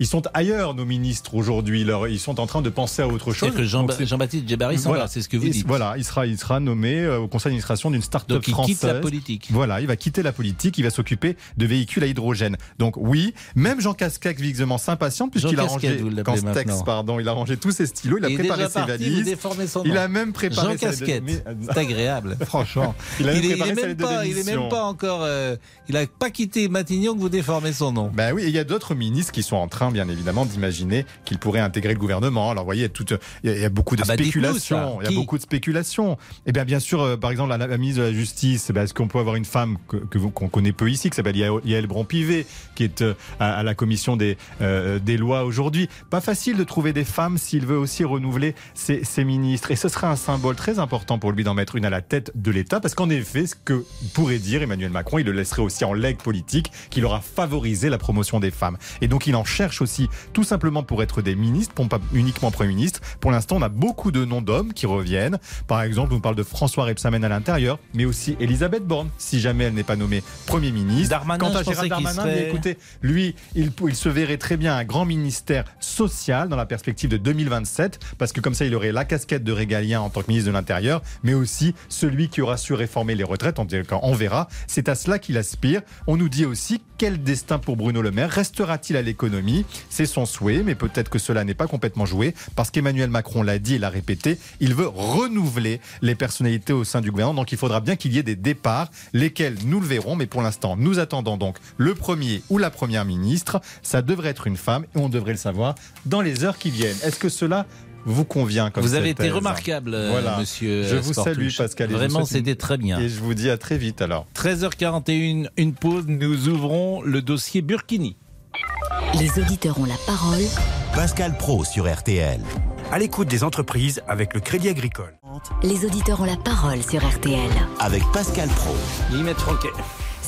ils sont ailleurs, nos ministres aujourd'hui aujourd'hui. Ils sont en train de penser à autre chose. que Jean-Baptiste Djebari voilà, c'est ce que vous dites. Voilà, il sera, il sera nommé euh, au conseil d'administration d'une start-up française. il quitte la politique. Voilà, il va quitter la politique, il va s'occuper de véhicules à hydrogène. Donc oui, même Jean Casquet visiblement s'impatiente puisqu'il a rangé Castex, pardon, il a rangé tous ses stylos, il a préparé ses valises. Il a même préparé Jean Casquette. C'est agréable, franchement. Il a même même pas, il est même pas encore, euh, il a pas quitté Matignon que vous déformez son nom. Ben oui, il y a d'autres ministres qui sont en train, bien évidemment, d'imaginer qu'il pourrait intégrer le gouvernement. Alors, vous voyez, il y, a beaucoup de ah bah, spéculations. Il y a beaucoup de spéculations. Et eh bien, bien sûr, euh, par exemple, la, ministre de la Justice, eh ben, est-ce qu'on peut avoir une femme que, qu'on connaît peu ici, qui s'appelle Yael Bron-Pivet, qui est euh, à, la commission des, euh, des lois aujourd'hui? Pas facile de trouver des femmes s'il veut aussi renouveler ses, ses, ministres. Et ce serait un symbole très important pour lui d'en mettre une à la tête de l'État, parce qu'en effet, ce que pourrait dire Emmanuel Macron, il le laisserait aussi en legs politique, qu'il aura favorisé la promotion des femmes. Et donc, il en cherche aussi, tout simplement pour être des ministres, pas uniquement Premier ministre. Pour l'instant, on a beaucoup de noms d'hommes qui reviennent. Par exemple, on parle de François Rebsamen à l'intérieur, mais aussi Elisabeth Borne, si jamais elle n'est pas nommée Premier ministre. Darmanin, Quant à Gérald Darmanin, écoutez, lui, il, il se verrait très bien un grand ministère social dans la perspective de 2027, parce que comme ça, il aurait la casquette de régalien en tant que ministre de l'Intérieur, mais aussi celui qui aura su réformer les retraites. On verra. C'est à cela qu'il aspire. On nous dit aussi quel destin pour Bruno Le Maire? Restera-t-il à l'économie? C'est son souhait, mais peut-être que cela n'est pas complètement joué, parce qu'Emmanuel Macron l'a dit et l'a répété, il veut renouveler les personnalités au sein du gouvernement, donc il faudra bien qu'il y ait des départs, lesquels nous le verrons, mais pour l'instant, nous attendons donc le premier ou la première ministre, ça devrait être une femme, et on devrait le savoir dans les heures qui viennent. Est-ce que cela vous convient comme Vous avez été remarquable, voilà. monsieur. Je vous salue, Pascal. Vraiment, c'était très bien. Et je vous dis à très vite alors. 13h41, une pause, nous ouvrons le dossier Burkini. Les auditeurs ont la parole. Pascal Pro sur RTL. À l'écoute des entreprises avec le Crédit Agricole. Les auditeurs ont la parole sur RTL. Avec Pascal Pro.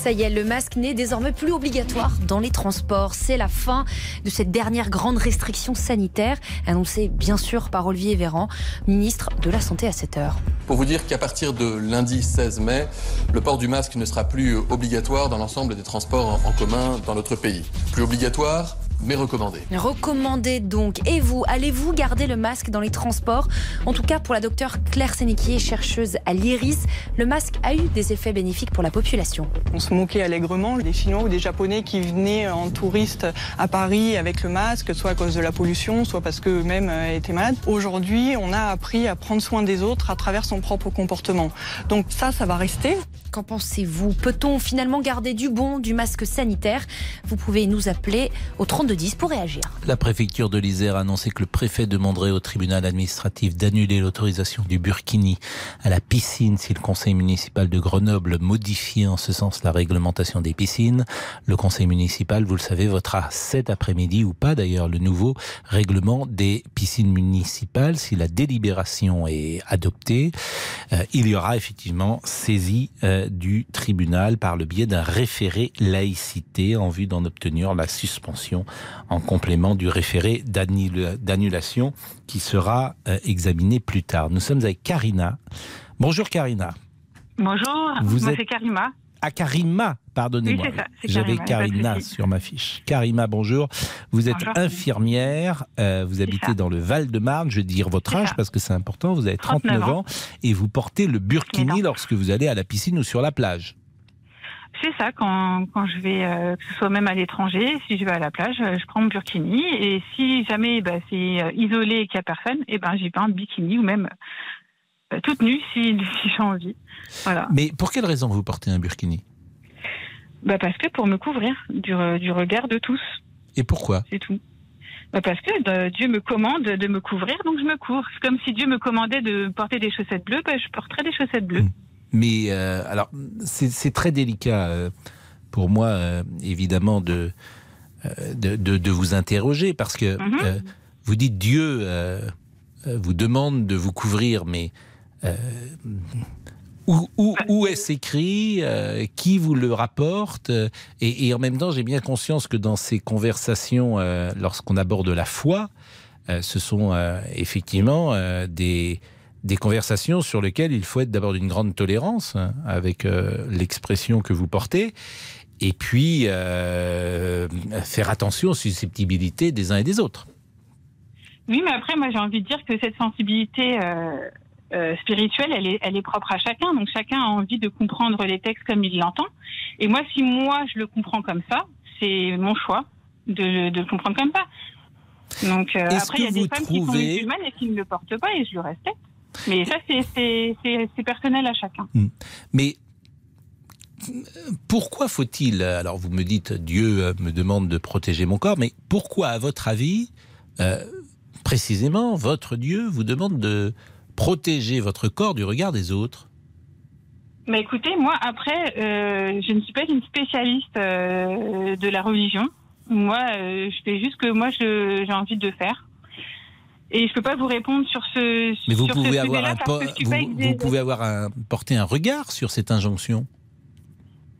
Ça y est, le masque n'est désormais plus obligatoire dans les transports. C'est la fin de cette dernière grande restriction sanitaire, annoncée bien sûr par Olivier Véran, ministre de la Santé à cette heure. Pour vous dire qu'à partir de lundi 16 mai, le port du masque ne sera plus obligatoire dans l'ensemble des transports en commun dans notre pays. Plus obligatoire mais recommandé. Recommandé donc. Et vous, allez-vous garder le masque dans les transports? En tout cas, pour la docteure Claire Sénéquier, chercheuse à l'IRIS, le masque a eu des effets bénéfiques pour la population. On se moquait allègrement des Chinois ou des Japonais qui venaient en touriste à Paris avec le masque, soit à cause de la pollution, soit parce qu'eux-mêmes euh, étaient malades. Aujourd'hui, on a appris à prendre soin des autres à travers son propre comportement. Donc ça, ça va rester. Qu'en pensez-vous? Peut-on finalement garder du bon du masque sanitaire? Vous pouvez nous appeler au 32 3210 pour réagir. La préfecture de l'Isère a annoncé que le préfet demanderait au tribunal administratif d'annuler l'autorisation du Burkini à la piscine si le conseil municipal de Grenoble modifie en ce sens la réglementation des piscines. Le conseil municipal, vous le savez, votera cet après-midi ou pas d'ailleurs le nouveau règlement des piscines municipales. Si la délibération est adoptée, euh, il y aura effectivement saisie euh, du tribunal par le biais d'un référé laïcité en vue d'en obtenir la suspension en complément du référé d'annulation qui sera euh, examiné plus tard. Nous sommes avec Karina. Bonjour Karina. Bonjour, vous êtes... Karima. Ah, Karima, pardonnez-moi. J'avais Karina sur ma fiche. Karima, bonjour. Vous êtes infirmière, euh, vous habitez dans le Val-de-Marne, je vais dire votre âge parce que c'est important, vous avez 39, ans. et vous portez le burkini lorsque vous allez à la piscine ou sur la plage. C'est ça, quand, quand je vais, euh, que ce soit même à l'étranger, si je vais à la plage, euh, je prends mon burkini. Et si jamais bah, c'est isolé et qu'il n'y a personne, eh ben, j'ai pas un bikini ou même toute nue si, si j'ai envie. Voilà. Mais pour quelle raison vous portez un burkini? Bah Parce que pour me couvrir du, du regard de tous. Et pourquoi? C'est tout. Bah parce que bah, Dieu me commande de me couvrir, donc je me couvre. C'est comme si Dieu me commandait de porter des chaussettes bleues, bah, je porterais des chaussettes bleues. Hmm. Mais euh, alors, c'est très délicat euh, pour moi, euh, évidemment, de, de, de, vous interroger, parce que mhm. vous dites Dieu vous demande de vous couvrir, mais où, où, est-ce écrit Qui vous le rapporte et, en même temps, j'ai bien conscience que dans ces conversations, lorsqu'on aborde la foi, ce sont effectivement des, des conversations sur lesquelles il faut être d'abord d'une grande tolérance hein, avec l'expression que vous portez, et puis faire attention aux susceptibilités des uns et des autres. Oui, mais après, moi, j'ai envie de dire que cette sensibilité euh, spirituelle, elle est, elle est propre à chacun. Donc chacun a envie de comprendre les textes comme il l'entend. Et moi, si moi je le comprends comme ça, c'est mon choix de, de, le comprendre comme ça. Donc euh, après, il y a des femmes qui sont musulmanes et qui ne le portent pas et je le respecte. Mais ça, c'est personnel à chacun. Hmm. Mais pourquoi faut-il, alors vous me dites Dieu euh, me demande de protéger mon corps, mais pourquoi, à votre avis, précisément, votre Dieu vous demande de protéger votre corps du regard des autres? Mais écoutez, moi, après, euh, je ne suis pas une spécialiste euh, de la religion. Moi, euh, je fais juste que moi, j'ai envie de faire. Et je peux pas vous répondre sur ce. Mais vous pouvez avoir un, vous, pouvez avoir un, porter un regard sur cette injonction.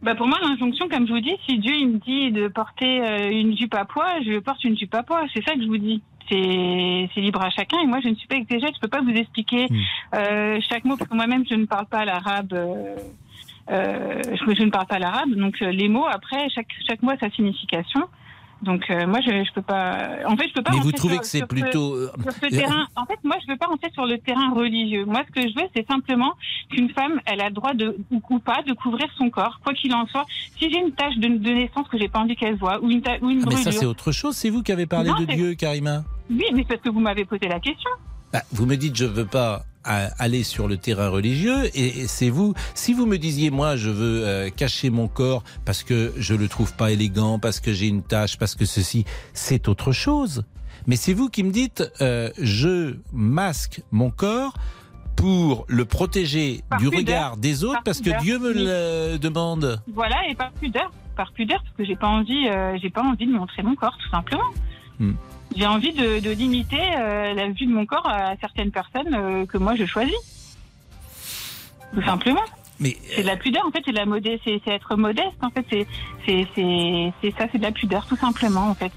Bah pour moi, l'injonction, comme je vous dis, si Dieu il me dit de porter une jupe à poids, je porte une jupe à poids. C'est ça que je vous dis c'est libre à chacun. Et moi, je ne suis pas exégète, je peux pas vous expliquer hmm. euh, chaque mot, parce que moi-même, je ne parle pas l'arabe. Euh, euh, je, je, ne parle pas l'arabe, donc euh, les mots, après, chaque, chaque mot a sa signification. Donc euh, moi je, je peux pas. En fait je peux pas. Mais vous trouvez que c'est plutôt euh, sur ce terrain. En fait moi je veux pas rentrer sur le terrain religieux. Moi ce que je veux c'est simplement qu'une femme elle a le droit de ou pas de couvrir son corps quoi qu'il en soit. Si j'ai une tache de, de naissance que j'ai pas envie qu'elle voit ou une, ou une ah, Mais ça c'est autre chose. C'est vous qui avez parlé de Dieu, Karima. Oui mais parce que vous m'avez posé la question. Bah, vous me dites je veux pas aller sur le terrain religieux. Et c'est vous si vous me disiez moi je veux euh, cacher mon corps parce que je le trouve pas élégant parce que j'ai une tâche parce que ceci c'est autre chose. Mais c'est vous qui me dites euh, je masque mon corps pour le protéger du regard des autres parce que Dieu me le demande. Voilà et par pudeur. Par pudeur parce que j'ai pas envie euh, j'ai pas envie de montrer mon corps tout simplement. Hmm j'ai envie de, limiter euh, la vue de mon corps à certaines personnes euh, que moi je choisis. Tout simplement. Mais c'est de la pudeur en fait, c'est la modeste, c'est être modeste en fait, c'est c'est ça, c'est de la pudeur tout simplement en fait.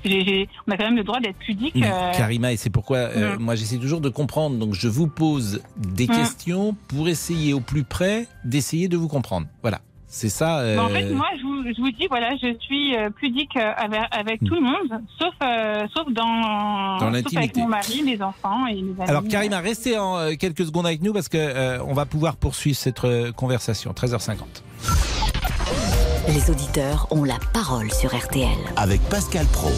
on a quand même le droit d'être pudique. Euh. Karima, et c'est pourquoi mm. moi j'essaie toujours de comprendre. Donc je vous pose des mm. questions pour essayer au plus près d'essayer de vous comprendre. Voilà. C'est ça. Euh... En fait, moi, je vous, je vous, dis, voilà, je suis euh, pudique euh, avec, avec tout le monde, sauf, euh, sauf dans, dans sauf avec mon mari, mes enfants et mes amis. Alors, Karima, restez en quelques secondes avec nous parce que on va pouvoir poursuivre cette conversation. 13h50. Les auditeurs ont la parole sur RTL. Avec Pascal Pro.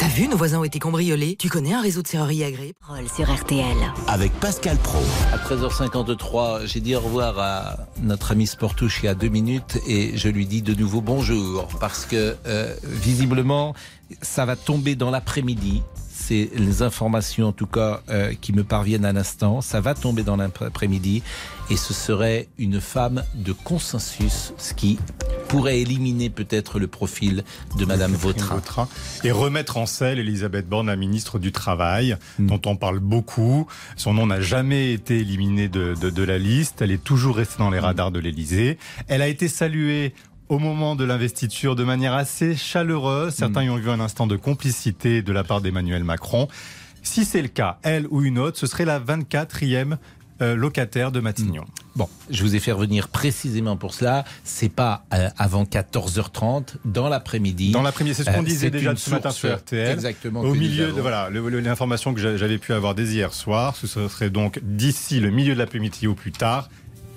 T'as vu, nos voisins ont été cambriolés. Tu connais un réseau de serrurerie agréé sur RTL. Avec Pascal Pro. À 13h53, j'ai dit au revoir à notre ami Sportouche il y a deux minutes et je lui dis de nouveau bonjour parce que euh, visiblement ça va tomber dans l'après-midi c'est les informations en tout cas euh, qui me parviennent à l'instant. Ça va tomber dans l'après-midi et ce serait une femme de consensus, ce qui pourrait éliminer peut-être le profil de Madame Vautrin. Et remettre en selle Elisabeth Borne, la ministre du Travail, hmm. dont on parle beaucoup. Son nom n'a jamais été éliminé de, de, de, la liste. Elle est toujours restée dans les radars de l'Elysée. Elle a été saluée au moment de l'investiture de manière assez chaleureuse. Certains mm. y ont vu un instant de complicité de la part d'Emmanuel Macron. Si c'est le cas, elle ou une autre, ce serait la 24e euh, locataire de Matignon. Mm. Bon, je vous ai fait revenir précisément pour cela. C'est pas euh, avant 14h30 dans l'après-midi. Dans l'après-midi, c'est ce qu'on euh, disait déjà ce matin sur RTL. Exactement. Au milieu de voilà, l'information que j'avais pu avoir dès hier soir, ce serait donc d'ici le milieu de l'après-midi au plus tard,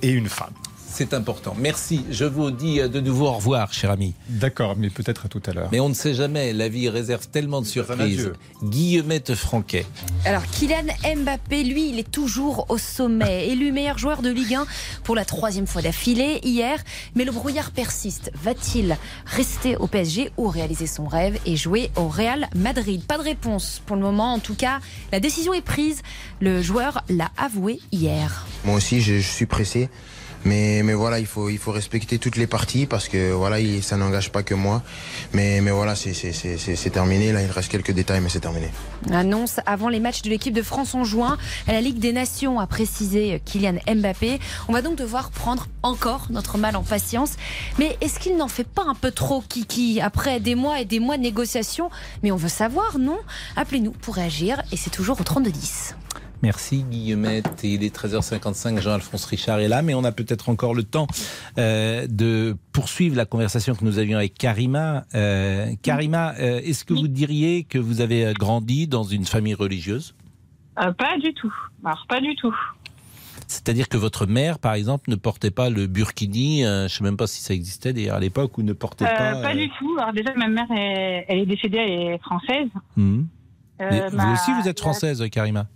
et une femme c'est important. Merci. Je vous dis de nouveau au revoir, cher ami. D'accord, mais peut-être à tout à l'heure. Mais on ne sait jamais. La vie réserve tellement de surprises. Guillemette Franquet. Alors, Kylian Mbappé, lui, il est toujours au sommet. Élu meilleur joueur de Ligue 1 pour la troisième fois d'affilée hier. Mais le brouillard persiste. Va-t-il rester au PSG ou réaliser son rêve et jouer au Real Madrid? Pas de réponse pour le moment. En tout cas, la décision est prise. Le joueur l'a avoué hier. Moi aussi, je suis pressé. Mais, mais voilà, il faut, il faut respecter toutes les parties parce que voilà, ça n'engage pas que moi. Mais, mais voilà, c'est terminé. Là, il reste quelques détails, mais c'est terminé. Annonce avant les matchs de l'équipe de France en juin la Ligue des Nations, a précisé Kylian Mbappé. On va donc devoir prendre encore notre mal en patience. Mais est-ce qu'il n'en fait pas un peu trop, Kiki, après des mois et des mois de négociations? Mais on veut savoir, non? Appelez-nous pour réagir et c'est toujours au 3210. Merci Guillemette. Et il est 13h55, Jean-Alphonse Richard est là, mais on a peut-être encore le temps euh, de poursuivre la conversation que nous avions avec Karima. Euh, Karima, euh, est-ce que vous diriez que vous avez grandi dans une famille religieuse? Pas du tout. Alors, pas du tout. C'est-à-dire que votre mère, par exemple, ne portait pas le burkini, je ne sais même pas si ça existait d'ailleurs à l'époque, ou ne portait pas... Pas du tout. Alors déjà, ma mère, elle est décédée, elle est française. Mmh. vous aussi, vous êtes française, Karima?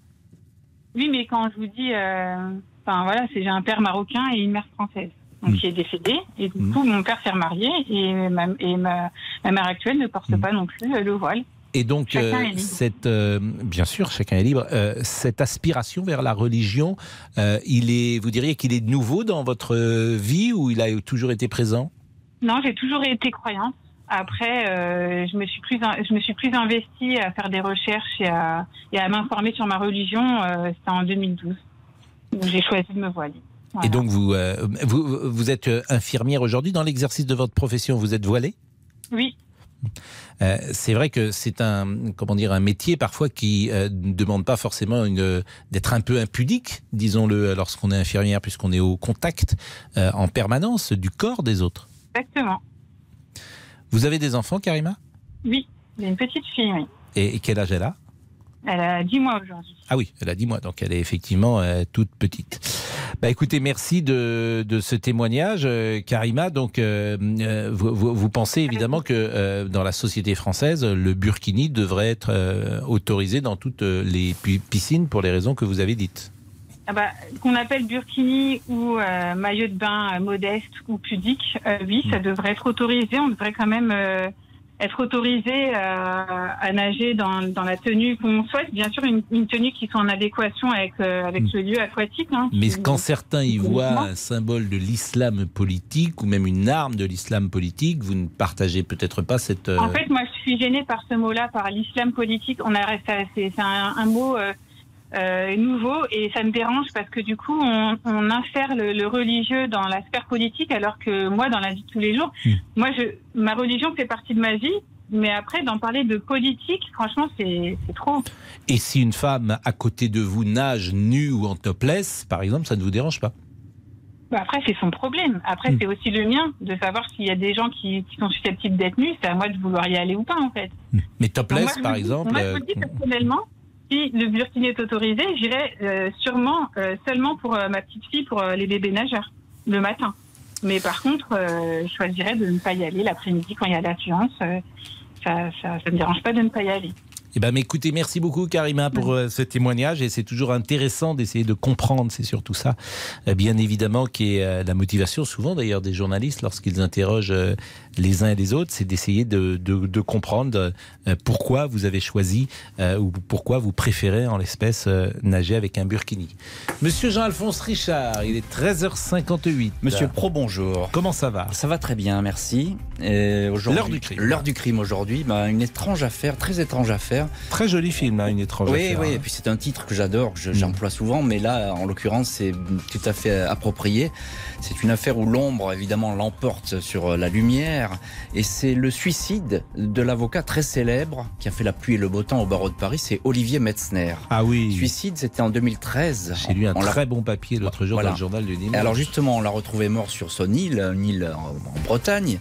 Oui, mais quand je vous dis, euh, enfin voilà, c'est j'ai un père marocain et une mère française. Donc, hmm. qui est décédé. Et du hmm. coup, mon père s'est remarié et, ma, et ma, mère actuelle ne porte hmm. pas non plus euh, le voile. Et donc, euh, cette, bien sûr, chacun est libre. cette aspiration vers la religion, il est, vous diriez qu'il est nouveau dans votre vie ou il a toujours été présent? Non, j'ai toujours été croyante. Après, euh, je me suis plus, je me suis plus investie à faire des recherches et à, m'informer sur ma religion. Euh, C'était en 2012. J'ai choisi de me voiler. Et donc vous, euh, vous, vous êtes infirmière aujourd'hui dans l'exercice de votre profession. Vous êtes voilée? Oui. Euh, c'est vrai que c'est un comment dire un métier parfois qui ne demande pas forcément d'être un peu impudique, disons-le, lorsqu'on est infirmière, puisqu'on est au contact en permanence du corps des autres. Exactement. Vous avez des enfants, Karima? Oui, j'ai une petite fille, oui. Et, quel âge elle a? Elle a 10 mois aujourd'hui. Ah oui, elle a 10 mois, donc elle est effectivement euh, toute petite. Bah écoutez, merci de, ce témoignage, euh, Karima. Donc, euh, vous, pensez évidemment que dans la société française, le burkini devrait être autorisé dans toutes les piscines pour les raisons que vous avez dites ah bah, qu'on appelle burkini ou euh, maillot de bain euh, modeste ou pudique, euh, oui, ça mm. devrait être autorisé. On devrait quand même être autorisé à nager dans, dans la tenue qu'on souhaite. Bien sûr, une, une, tenue qui soit en adéquation avec, avec mm. le lieu aquatique. Hein, Mais quand certains y voient un symbole de l'islam politique ou même une arme de l'islam politique, vous ne partagez peut-être pas cette... En fait, moi, je suis gênée par ce mot-là, par l'islam politique. On a c'est un, un, mot euh, nouveau et ça me dérange parce que du coup on, on insère le, le, religieux dans la sphère politique alors que moi dans la vie de tous les jours, hmm. moi je, ma religion fait partie de ma vie. Mais après, d'en parler de politique, franchement, c'est trop. Et si une femme à côté de vous nage nue ou en topless, par exemple, ça ne vous dérange pas? Bah après, c'est son problème. Après, hmm. c'est aussi le mien de savoir s'il y a des gens qui, qui sont susceptibles d'être nus. C'est à moi de vouloir y aller ou pas, en fait. Hmm. Mais topless, par exemple. Moi, je vous dis euh, personnellement, si le burkini est autorisé, j'irai euh, sûrement euh, seulement pour euh, ma petite fille, pour les bébés nageurs, le matin. Mais par contre, je choisirais de ne pas y aller l'après-midi quand il y a l'affluence. ça, ça, ça me dérange pas de ne pas y aller. Eh ben, écoutez, merci beaucoup Karima pour euh, ce témoignage et c'est toujours intéressant d'essayer de comprendre, c'est surtout ça, euh, bien évidemment, qui est euh, la motivation souvent d'ailleurs des journalistes lorsqu'ils interrogent les uns et les autres, c'est d'essayer de, de, comprendre pourquoi vous avez choisi ou pourquoi vous préférez en l'espèce nager avec un burkini. Monsieur Jean-Alphonse Richard, il est 13h58. Monsieur Pro, bonjour. Comment ça va? Ça va très bien, merci. L'heure du crime. L'heure du crime aujourd'hui, bah, une étrange affaire, très étrange affaire Très joli film, hein, Une étrange oui, Oui, et hein. puis c'est un titre que j'adore, que j'emploie souvent, mais là, en l'occurrence, c'est tout à fait approprié. C'est une affaire où l'ombre, évidemment, l'emporte sur la lumière, et c'est le suicide de l'avocat très célèbre qui a fait la pluie et le beau temps au barreau de Paris, c'est Olivier Metzner. Ah oui. Suicide, c'était en 2013. J'ai lu un très bon papier l'autre jour dans le journal du Dimanche. Alors justement, on l'a retrouvé mort sur son île, une île en, Bretagne.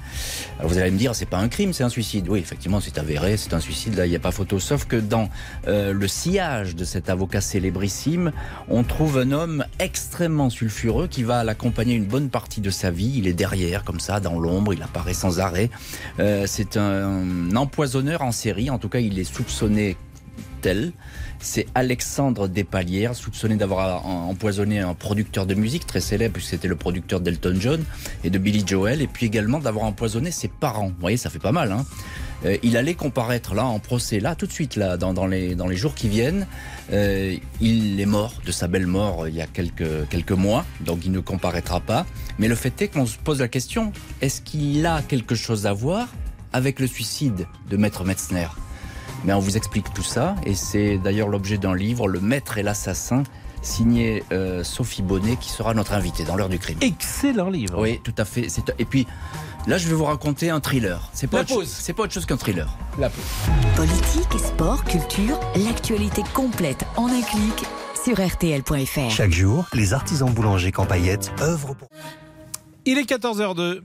Alors vous allez me dire, c'est pas un crime, c'est un suicide. Oui, effectivement, c'est avéré, c'est un suicide. Là, il n'y a pas photo. Sauf que dans euh, le sillage de cet avocat célébrissime, on trouve un homme extrêmement sulfureux qui va l'accompagner une bonne partie de sa vie. Il est derrière, comme ça, dans l'ombre, il apparaît sans arrêt. Euh, c'est un empoisonneur en série, en tout cas, il est soupçonné tel. C'est Alexandre Despalières, soupçonné d'avoir empoisonné un producteur de musique très célèbre, puisque c'était le producteur d'Elton John et de Billy Joel, et puis également d'avoir empoisonné ses parents. Vous voyez, ça fait pas mal. Hein euh, il allait comparaître là en procès, là tout de suite, là dans, les, dans les jours qui viennent. Euh, il est mort de sa belle mort euh, il y a quelques, quelques mois, donc il ne comparaîtra pas. Mais le fait est qu'on se pose la question est-ce qu'il a quelque chose à voir avec le suicide de Maître Metzner? Mais on vous explique tout ça, et c'est d'ailleurs l'objet d'un livre, Le Maître et l'assassin, signé Sophie Bonnet, qui sera notre invitée dans l'heure du crime. Excellent livre. Oui, tout à fait. Et puis, Là, je vais vous raconter un thriller. C'est pas, c'est pas autre chose qu'un thriller. La pause. Politique, sport, culture, l'actualité complète en un clic sur RTL.fr. Chaque jour, les artisans boulangers Campaillettes œuvrent pour. Il est 14h02.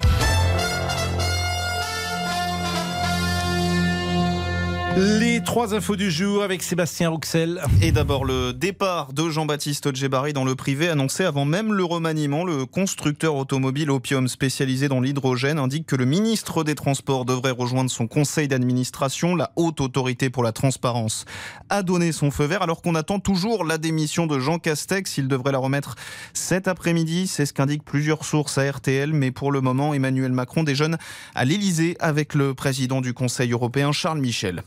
Les trois infos du jour avec Sébastien Rouxel. Et d'abord le départ de Jean-Baptiste Djebari dans le privé annoncé avant même le remaniement. Le constructeur automobile Opium spécialisé dans l'hydrogène indique que le ministre des Transports devrait rejoindre son conseil d'administration. La haute autorité pour la transparence a donné son feu vert alors qu'on attend toujours la démission de Jean Castex. Il devrait la remettre cet après-midi. C'est ce qu'indiquent plusieurs sources à RTL. Mais pour le moment, Emmanuel Macron déjeune à l'Elysée avec le président du Conseil européen Charles Michel.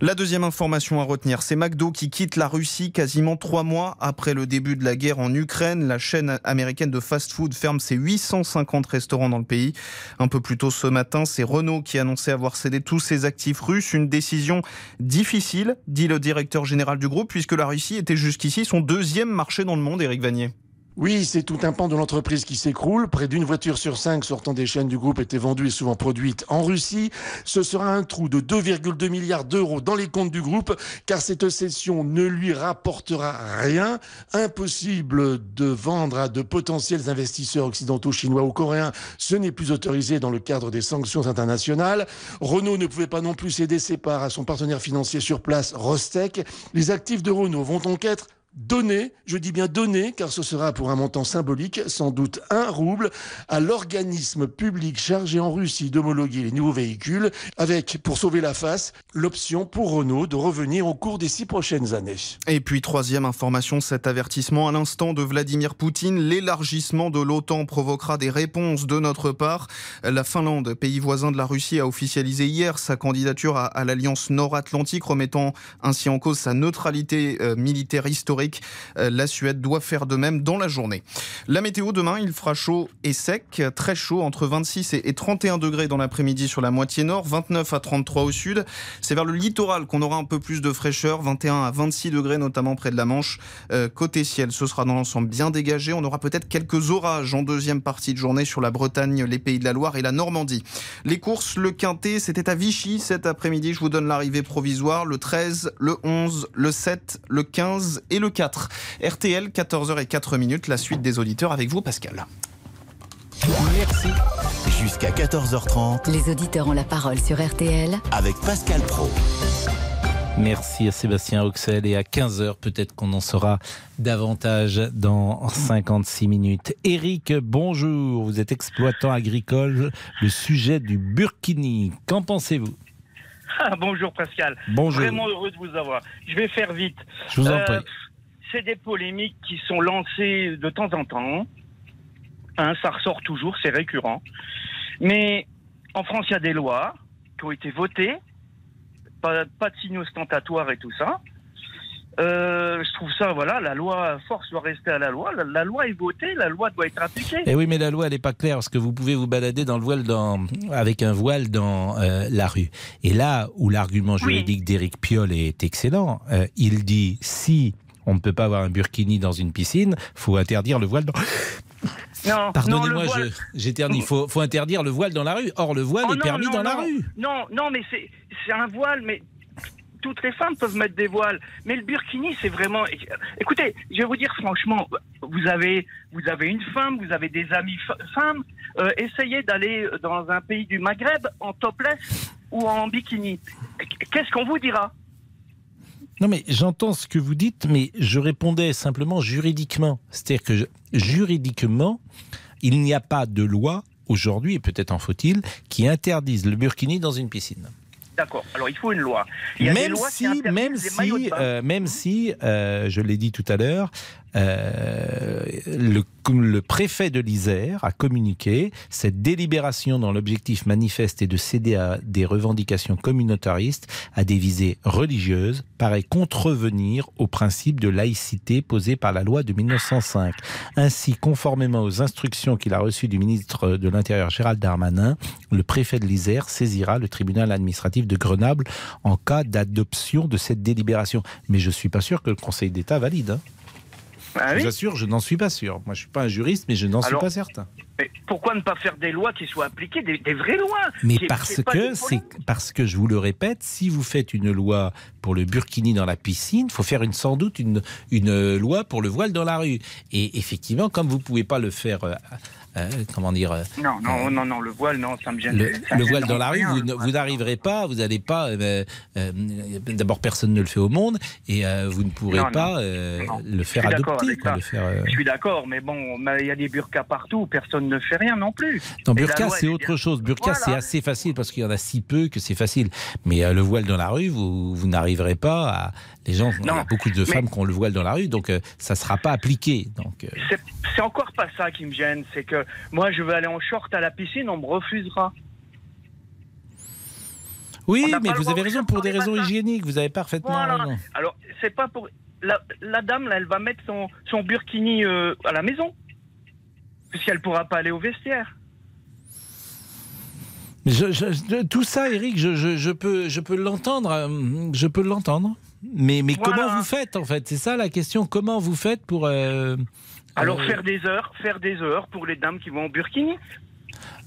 La deuxième information à retenir, c'est McDo qui quitte la Russie quasiment trois mois après le début de la guerre en Ukraine. La chaîne américaine de fast-food ferme ses 850 restaurants dans le pays. Un peu plus tôt ce matin, c'est Renault qui annonçait avoir cédé tous ses actifs russes. Une décision difficile, dit le directeur général du groupe, puisque la Russie était jusqu'ici son deuxième marché dans le monde, Éric Vanier. Oui, c'est tout un pan de l'entreprise qui s'écroule. Près d'une voiture sur cinq sortant des chaînes du groupe était vendue et souvent produite en Russie. Ce sera un trou de 2,2 milliards d'euros dans les comptes du groupe, car cette cession ne lui rapportera rien. Impossible de vendre à de potentiels investisseurs occidentaux, chinois ou coréens. Ce n'est plus autorisé dans le cadre des sanctions internationales. Renault ne pouvait pas non plus céder ses parts à son partenaire financier sur place, Rostec. Les actifs de Renault vont donc être donner, je dis bien donner, car ce sera pour un montant symbolique, sans doute un rouble, à l'organisme public chargé en Russie d'homologuer les nouveaux véhicules, avec, pour sauver la face, l'option pour Renault de revenir au cours des six prochaines années. Et puis, troisième information, cet avertissement à l'instant de Vladimir Poutine, l'élargissement de l'OTAN provoquera des réponses de notre part. La Finlande, pays voisin de la Russie, a officialisé hier sa candidature à, l'Alliance Nord-Atlantique, remettant ainsi en cause sa neutralité euh, militaire historique euh, la Suède doit faire de même dans la journée. La météo demain, il fera chaud et sec, très chaud, entre 26 et 31 degrés dans l'après-midi sur la moitié nord, 29 à 33 au sud. C'est vers le littoral qu'on aura un peu plus de fraîcheur, 21 à 26 degrés notamment près de la Manche. Euh, côté ciel, ce sera dans l'ensemble bien dégagé. On aura peut-être quelques orages en deuxième partie de journée sur la Bretagne, les Pays de la Loire et la Normandie. Les courses, le quintet, c'était à Vichy cet après-midi. Je vous donne l'arrivée provisoire, le 13, le 11, le 7, le 15 et le 4. RTL, 14h04 minutes, la suite des auditeurs avec vous, Pascal. Merci. Jusqu'à 14h30. Les auditeurs ont la parole sur RTL. Avec Pascal Pro. Merci à Sébastien Auxel et à 15h peut-être qu'on en saura davantage dans 56 minutes. Eric, bonjour, vous êtes exploitant agricole, le sujet du burkini, qu'en pensez-vous? Bonjour Pascal. Bonjour. Vraiment heureux de vous avoir. Je vais faire vite. Je vous en prie. C'est des polémiques qui sont lancées de temps en temps. Hein, ça ressort toujours, c'est récurrent. Mais en France, il y a des lois qui ont été votées, pas, pas de signes ostentatoires et tout ça. Euh, je trouve ça, voilà, la loi, force doit rester à la loi. La, la loi est votée, la loi doit être appliquée. Eh oui, mais la loi, elle n'est pas claire, parce que vous pouvez vous balader dans le voile dans, avec un voile dans euh, la rue. Et là où l'argument juridique d'Éric Piolle est excellent, euh, il dit si on ne peut pas avoir un burkini dans une piscine, faut interdire le voile dans... Non, Pardonnez-moi, voile- j'éternue. Il faut, faut interdire le voile dans la rue. Or, le voile Oh est non, permis non, dans la rue. Non, non, mais c'est un voile, mais toutes les femmes peuvent mettre des voiles. Mais le burkini, c'est vraiment. Écoutez, je vais vous dire franchement, vous avez, vous avez une femme, vous avez des amis femmes. euh, essayez d'aller dans un pays du Maghreb en topless ou en bikini. Qu'est-ce qu'on vous dira? Non, mais j'entends ce que vous dites, mais je répondais simplement juridiquement. C'est-à-dire que je- juridiquement, il n'y a pas de loi aujourd'hui, et peut-être en faut-il, qui interdise le burkini dans une piscine. D'accord. Alors il faut une loi. Il y a des Même lois si, même si, euh, même si, euh, je l'ai dit tout à l'heure, euh, le, préfet de l'Isère a communiqué cette délibération dans l'objectif manifeste et de céder à des revendications communautaristes à des visées religieuses paraît contrevenir au principe de laïcité posé par la loi de 1905. Ainsi, conformément aux instructions qu'il a reçues du ministre de l'Intérieur Gérald Darmanin, le préfet de l'Isère saisira le tribunal administratif de Grenoble en cas d'adoption de cette délibération. Mais je suis pas sûr que le Conseil d'État valide. hein. Ah je oui vous assure, je n'en suis pas sûr. Moi, je suis pas un juriste, mais je n'en suis pas certain. Mais pourquoi ne pas faire des lois qui soient appliquées, des, des vraies lois Mais parce que c'est parce que je vous le répète, si vous faites une loi pour le burkini dans la piscine, il faut faire une, sans doute une, une loi pour le voile dans la rue. Et effectivement, comme vous pouvez pas le faire, euh, euh, comment dire, euh, Non, non, non, non, le voile, non, ça me gêne. le, le voile dans la rue, rien, vous, ne- n'arriverez pas, vous n'allez pas. D'abord, personne ne le fait au monde, et vous ne pourrez Non, non, pas le faire adopter. quoi, le faire, Je suis d'accord, mais bon, il y a des burkas partout, personne ne fait rien non plus. Non, la burqa, c'est autre bien- chose. Burqa, Voilà. c'est assez facile parce qu'il y en a si peu que c'est facile. Mais euh, le voile dans la rue, vous, vous n'arriverez pas à. Les gens, il y a Non, beaucoup de mais- femmes qui ont le voile dans la rue, donc euh, ça ne sera pas appliqué. Donc, euh, C'est- encore pas ça qui me gêne, c'est que moi je veux aller en short à la piscine, on me refusera. Oui, On mais vous avez raison pour dans des raisons matins. hygiéniques. Vous avez parfaitement Voilà. raison. Alors, c'est pas pour. La, la dame, là, elle va mettre son, son burkini euh, à la maison. Puisqu'elle pourra pas aller au vestiaire. Je- tout ça, Eric, je, peux, je peux l'entendre. euh, Je peux l'entendre. Mais, mais Voilà. comment vous faites, en fait? C'est ça la question. Comment vous faites pour. euh, Alors, euh, faire des heures, faire des heures pour les dames qui vont au burkini.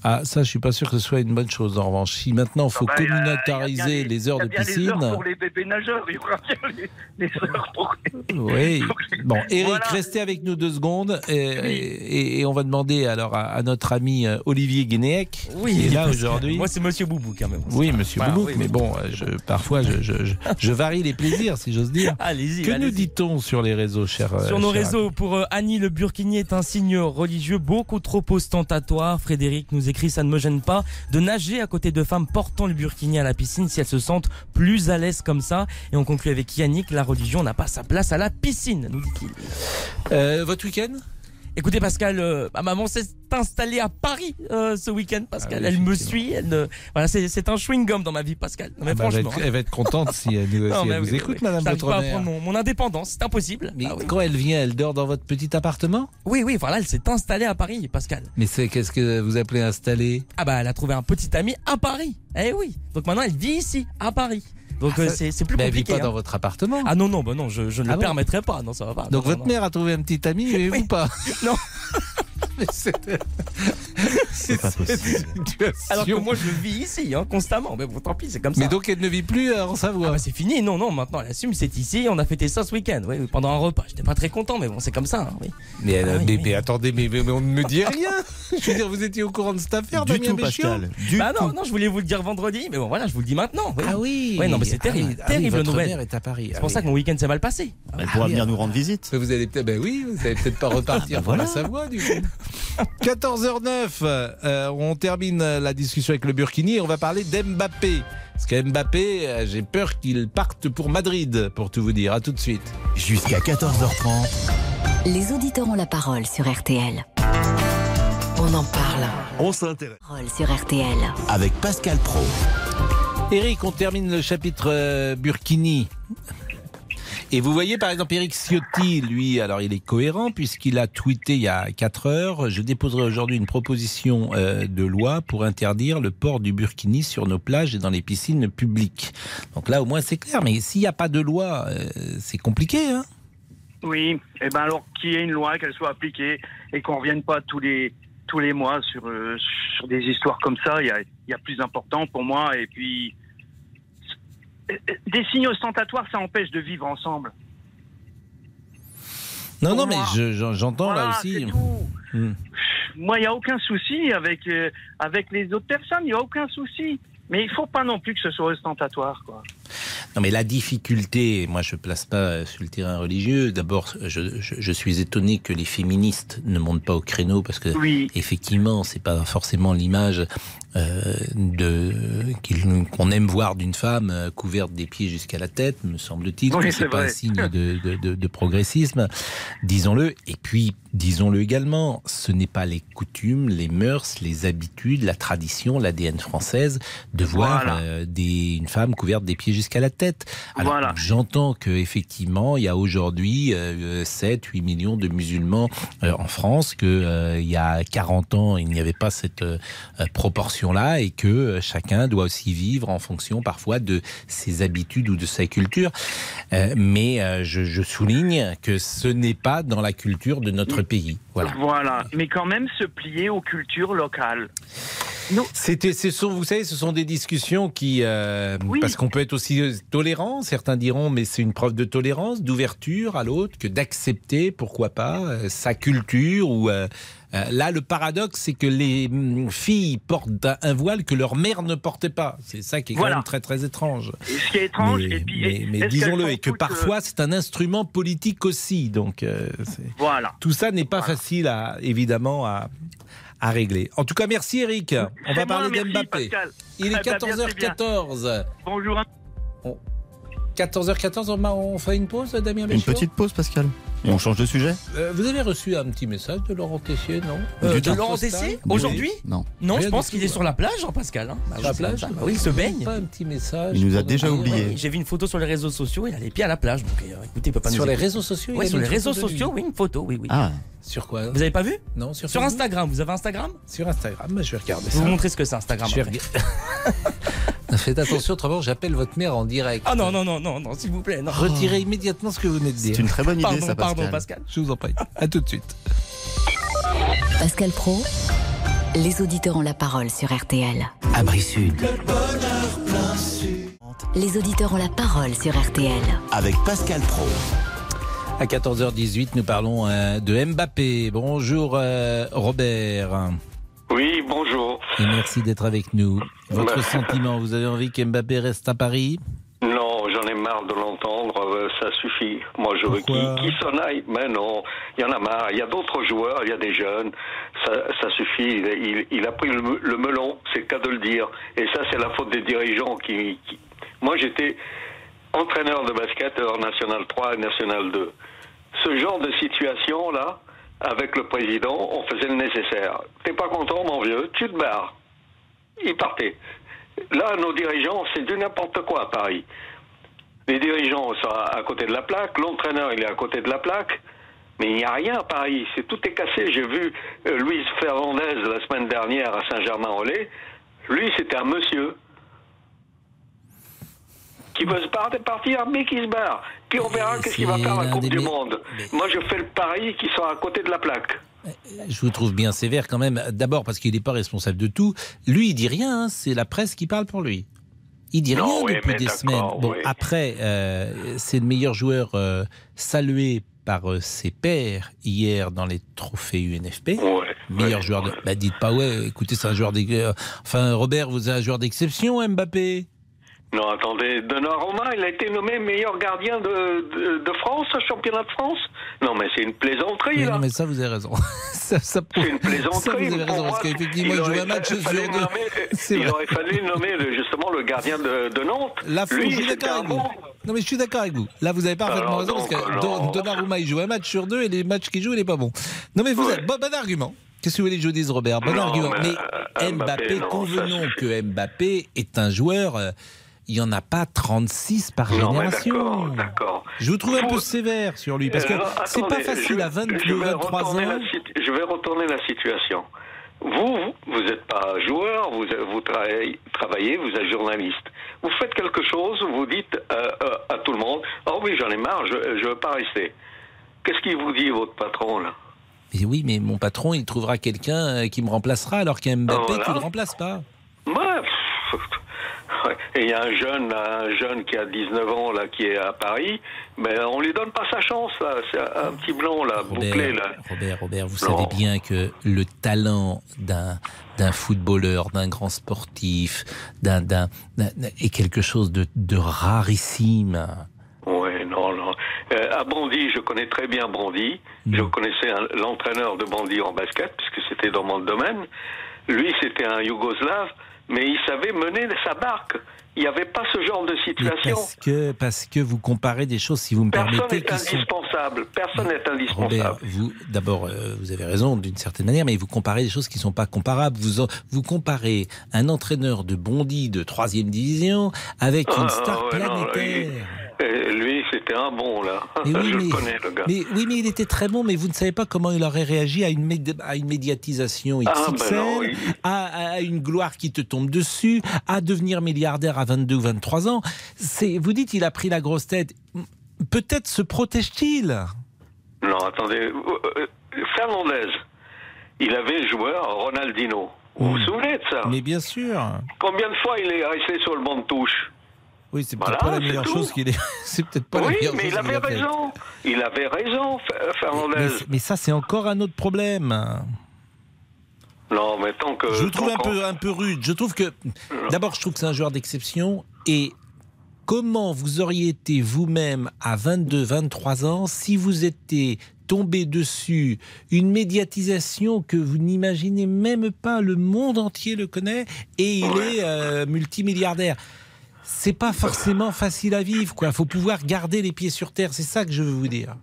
Ah, ça, je suis pas sûr que ce soit une bonne chose. En revanche, si maintenant il faut Ah bah, il y a- communautariser il y les heures il y a de bien piscine. Les heures pour les bébés nageurs, il y aura bien les, les heures pour. Oui. Bon, Eric, Voilà. restez avec nous deux secondes et, et- et on va demander alors à, à notre ami euh, Olivier Guénéec Oui, qui est là aujourd'hui. Moi, c'est Monsieur Boubou quand même. Oui, Monsieur Voilà, oui, mais bon, euh, je, parfois je, je- je- je varie les plaisirs, si j'ose dire. Allez-y. Que nous dit-on sur les réseaux, cher euh, Sur nos cher réseaux, pour Annie, le burkini est un signe religieux beaucoup trop ostentatoire. Frédéric nous écrit, ça ne me gêne pas de nager à côté de femmes portant le burkini à la piscine si elles se sentent plus à l'aise comme ça. Et on conclut avec Yannick, la religion n'a pas sa place à la piscine, nous dit-il. Euh, votre week-end? Écoutez Pascal, euh, ma maman s'est installée à Paris euh, ce week-end. Pascal, Ah oui, elle me suit. Elle ne- Voilà, c'est un chewing gum dans ma vie, Pascal. Non, mais Ah bah, elle, va franchement. être, elle va être contente si elle, nous- Non, si mais elle oui, vous écoute, oui. Madame votre pas à mère. prendre mon, mon indépendance, c'est impossible. Mais Ah quand elle vient, elle dort dans votre petit appartement? Oui, oui, voilà, elle s'est installée à Paris, Pascal. Mais c'est qu'est-ce que vous appelez installer Ah bah elle a trouvé un petit ami à Paris. Eh oui. Donc maintenant elle vit ici, à Paris. Donc Ah, euh, c'est plus Mais elle vit compliqué. pas hein. dans votre appartement. Ah non non bah non je, je ne Ah le bon permettrai pas non ça va pas. Donc Non, votre non, mère a trouvé un petit ami, mais vous pas Non. Mais c'est pas possible. Alors que moi je vis ici hein, constamment. Mais bon tant pis c'est comme ça. Mais donc elle ne vit plus euh, en Ah Savoie. bah c'est fini, non, non, maintenant elle assume, c'est ici, on a fêté ça ce week-end, oui, pendant un repas. J'étais pas très content, mais bon, c'est comme ça, hein, oui. mais, elle- Ah oui, mais, oui. mais attendez, mais, mais on ne me dit rien. Je veux dire, vous étiez au courant de cette affaire, Du Damien tout, Béchiot Pascal. Du bah non, tout. non, je voulais vous le dire vendredi, mais bon, voilà, je vous le dis maintenant. oui. Ah oui. Ouais, non, mais c'est Ah terrible, ah terrible votre nouvelle. mère est à Paris. C'est pour ça que mon week-end s'est mal passé. Elle pourra Ah venir ah. nous rendre visite. Vous allez peut-être, ben oui, vous allez peut-être pas repartir bah pour la voilà. Savoie du coup. 14h09, 9, on termine la discussion avec le Burkini et on va parler d'Mbappé. Parce qu'Mbappé, j'ai peur qu'il parte pour Madrid, pour tout vous dire. À tout de suite. Jusqu'à 14h30. Les auditeurs ont la parole sur RTL. On en parle. On s'intéresse. Parole sur RTL. Avec Pascal Pro. Eric, on termine le chapitre Burkini. Et vous voyez par exemple Eric Ciotti, lui, alors il est cohérent puisqu'il a tweeté il y a 4 heures, je déposerai aujourd'hui une proposition euh, de loi pour interdire le port du burkini sur nos plages et dans les piscines publiques. Donc là au moins c'est clair, mais s'il n'y a pas de loi, euh, c'est compliqué. Hein oui, et eh ben alors qu'il y ait une loi, qu'elle soit appliquée et qu'on ne revienne pas tous les tous les mois sur, euh, sur des histoires comme ça, il y a, y a plus important pour moi. Et puis, des signes ostentatoires, ça empêche de vivre ensemble. Non, non, mais j'entends là aussi. Hmm. Moi, il n'y a aucun souci avec, euh, avec les autres personnes, il n'y a aucun souci. Mais il ne faut pas non plus que ce soit ostentatoire. Quoi. Non, mais la difficulté, moi je ne place pas sur le terrain religieux. D'abord, je, je, suis étonné que les féministes ne montent pas au créneau parce que, oui. effectivement, c'est pas forcément l'image euh, de qu'on aime voir d'une femme euh, couverte des pieds jusqu'à la tête, me semble-t-il. Oui, c'est pas un signe de, de, de progressisme, disons-le. Et puis, disons-le également, ce n'est pas les coutumes, les mœurs, les habitudes, la tradition, l'ADN française de voir euh, des, une femme couverte des pieds jusqu'à la tête. Alors, j'entends que effectivement, il y a aujourd'hui 7, 8 millions de musulmans en France, que il y a 40 ans, il n'y avait pas cette proportion là et que euh, chacun doit aussi vivre en fonction parfois de ses habitudes ou de sa culture. Euh, mais euh, je, souligne que ce n'est pas dans la culture de notre pays. Voilà. Voilà. Mais quand même se plier aux cultures locales. C'était, ce sont, vous savez, ce sont des discussions qui, parce qu'on peut être aussi tolérant. Certains diront, mais c'est une preuve de tolérance, d'ouverture à l'autre, que d'accepter, pourquoi pas, sa culture ou euh, là, le paradoxe, c'est que les mm, filles portent un voile que leur mère ne portait pas. C'est ça qui est quand même très très étrange. ce qui est étrange, mais, disons-le, et que parfois euh, c'est un instrument politique aussi. Donc, euh, voilà. Tout ça n'est pas facile, à, évidemment, à, à régler. En tout cas, merci Eric. On va parler d'Mbappé. Il est 14h14. Eh ben, Bonjour. 14h14, on fait une pause, Damien Une petite pause, Pascal. Et on change de sujet? Euh, Vous avez reçu un petit message de Laurent Tessier, non? Euh, De Laurent Tessier Aujourd'hui? Non. Non, je pense qu'il est sur la plage, Jean-Pascal. Hein. Bah, sur la plage Oui, il se baigne. Pas un petit message. Il nous a déjà oublié. J'ai vu une photo sur les réseaux sociaux, il a les pieds à la plage. Donc euh, écoutez, il peut pas Sur les réseaux sociaux Oui, sur les réseaux sociaux, oui, une photo, oui, oui. Ah. Sur quoi? Vous avez pas vu? Non, sur Sur Instagram, vous avez Instagram? Sur Instagram, bah, je vais regarder ça. Vous montrez ce que c'est Instagram. Je vais regarder. Faites attention, autrement j'appelle votre mère en direct. Ah non, non, non, non, non s'il vous plaît. Retirez immédiatement ce que vous venez de dire. C'est une très bonne idée, ça, Pascal. Pardon, Pascal. Je vous en prie. À tout de suite. Pascal Pro, les auditeurs ont la parole sur RTL. Abri Sud. Les auditeurs ont la parole sur RTL. Avec Pascal Pro. À 14h18, nous parlons euh, de Mbappé. Bonjour euh, Robert. Oui, bonjour. Et merci d'être avec nous. Votre bah, sentiment, vous avez envie qu'Mbappé reste à Paris? Non, j'en ai marre de l'entendre, ça suffit. Moi, je veux qu'il s'en aille. Mais non, il y en a marre. Il y a d'autres joueurs, il y a des jeunes. Ça, ça suffit. Il, a pris le, melon, c'est le cas de le dire. Et ça, c'est la faute des dirigeants qui... Moi, j'étais entraîneur de basket en National 3 et National 2. Ce genre de situation-là, avec le président, on faisait le nécessaire. T'es pas content, mon vieux, tu te barres. Il partait. Là, nos dirigeants, c'est du n'importe quoi à Paris. Les dirigeants sont à côté de la plaque, l'entraîneur, il est à côté de la plaque. Mais il n'y a rien à Paris, c'est tout est cassé. J'ai vu euh, Louise Fernandez la semaine dernière à Saint-Germain-en-Laye. Lui, c'était un monsieur qui veut se partir, mais qui se barre. Puis on verra qu'est-ce qu'il va faire à la Coupe du Monde. Moi, je fais le pari qu'ils sont à côté de la plaque. Je vous trouve bien sévère quand même. D'abord parce qu'il n'est pas responsable de tout. Lui, il dit rien. Hein. C'est la presse qui parle pour lui. Il dit rien depuis des semaines. Bon, après, euh, c'est le meilleur joueur euh, salué par euh, ses pairs hier dans les trophées UNFP. meilleur joueur de. Bah, dites pas ouais. Écoutez, c'est un joueur. Enfin, Robert, vous êtes un joueur d'exception, Mbappé. Non, attendez, Donnarumma, il a été nommé meilleur gardien de, de, France, championnat de France Non, mais c'est une plaisanterie, là. Non, mais ça, vous avez raison. ça, ça c'est une plaisanterie. Ça, vous avez raison, parce qu'effectivement, il, joue un match sur deux. il aurait fallu nommer justement le gardien de, de Nantes. La Lui, je suis d'accord avec vous. Non, mais je suis d'accord avec vous. Là, vous avez parfaitement raison, parce que Donnarumma, il joue un match sur deux, et les matchs qu'il joue, il n'est pas bon. Non, mais vous avez bon, bon argument. Qu'est-ce que vous voulez que je dise, Robert? Bon argument. Mais, euh, Mbappé, convenons que Mbappé est un joueur. Euh, il n'y en a pas 36 par génération. D'accord. Je vous trouve un peu sévère sur lui, parce que euh, c'est pas facile à 22, 23 ans. je vais retourner la situation. Vous, vous n'êtes pas joueur, vous, vous travaillez, vous êtes journaliste. Vous faites quelque chose, vous dites à tout le monde Oh oui, j'en ai marre, je ne veux pas rester. Qu'est-ce qu'il vous dit, votre patron, là? Mais oui, mais mon patron, il trouvera quelqu'un euh, qui me remplacera alors qu'un Mbappé, tu ne le remplaces pas. Et il y a un jeune, un jeune qui a 19 ans là, qui est à Paris, mais on lui donne pas sa chance là. C'est un petit blond là, bouclé là. Robert, Robert, vous savez bien que le talent d'un d'un footballeur, d'un grand sportif, d'un est quelque chose de, de rarissime. Oui, non, non. Euh, à Bondy, je connais très bien Bondy. Mm. Je connaissais l'entraîneur de Bondy en basket, puisque c'était dans mon domaine. Lui, c'était un Yougoslave, mais il savait mener sa barque. Il n'y avait pas ce genre de situation. Parce que, parce que vous comparez des choses, si vous me Personne permettez. Personne n'est indispensable. Personne n'est indispensable. vous, d'abord, euh, vous avez raison d'une certaine manière, mais vous comparez des choses qui ne sont pas comparables. Vous, vous comparez un entraîneur de Bondy de 3 division avec une ah, star planétaire. Lui, c'était un bon, là. je le connais, le gars. Mais, oui, mais il était très bon, mais vous ne savez pas comment il aurait réagi à une, à une médiatisation XXL, ah, ben à, une gloire qui te tombe dessus, à devenir milliardaire à 22 ou 23 ans. Vous dites, il a pris la grosse tête. Peut-être se protège-t-il? Non, attendez. Euh, euh, Fernandez, il avait joueur Ronaldinho. Vous vous souvenez de ça? Mais bien sûr. Combien de fois il est resté sur le banc de touche? Oui, c'est peut-être pas la meilleure chose qu'il ait. c'est peut-être pas oui, la mais il avait raison. Il avait raison, Fernandez. Mais, ça, c'est encore un autre problème. Non, mais tant que. Je le trouve un peu, un peu rude. Je trouve que. D'abord, je trouve que c'est un joueur d'exception. Et comment vous auriez été vous-même à 22, 23 ans si vous étiez tombé dessus une médiatisation que vous n'imaginez même pas, le monde entier le connaît, et il est euh, multimilliardaire c'est pas forcément facile à vivre, quoi. Faut pouvoir garder les pieds sur terre, c'est ça que je veux vous dire.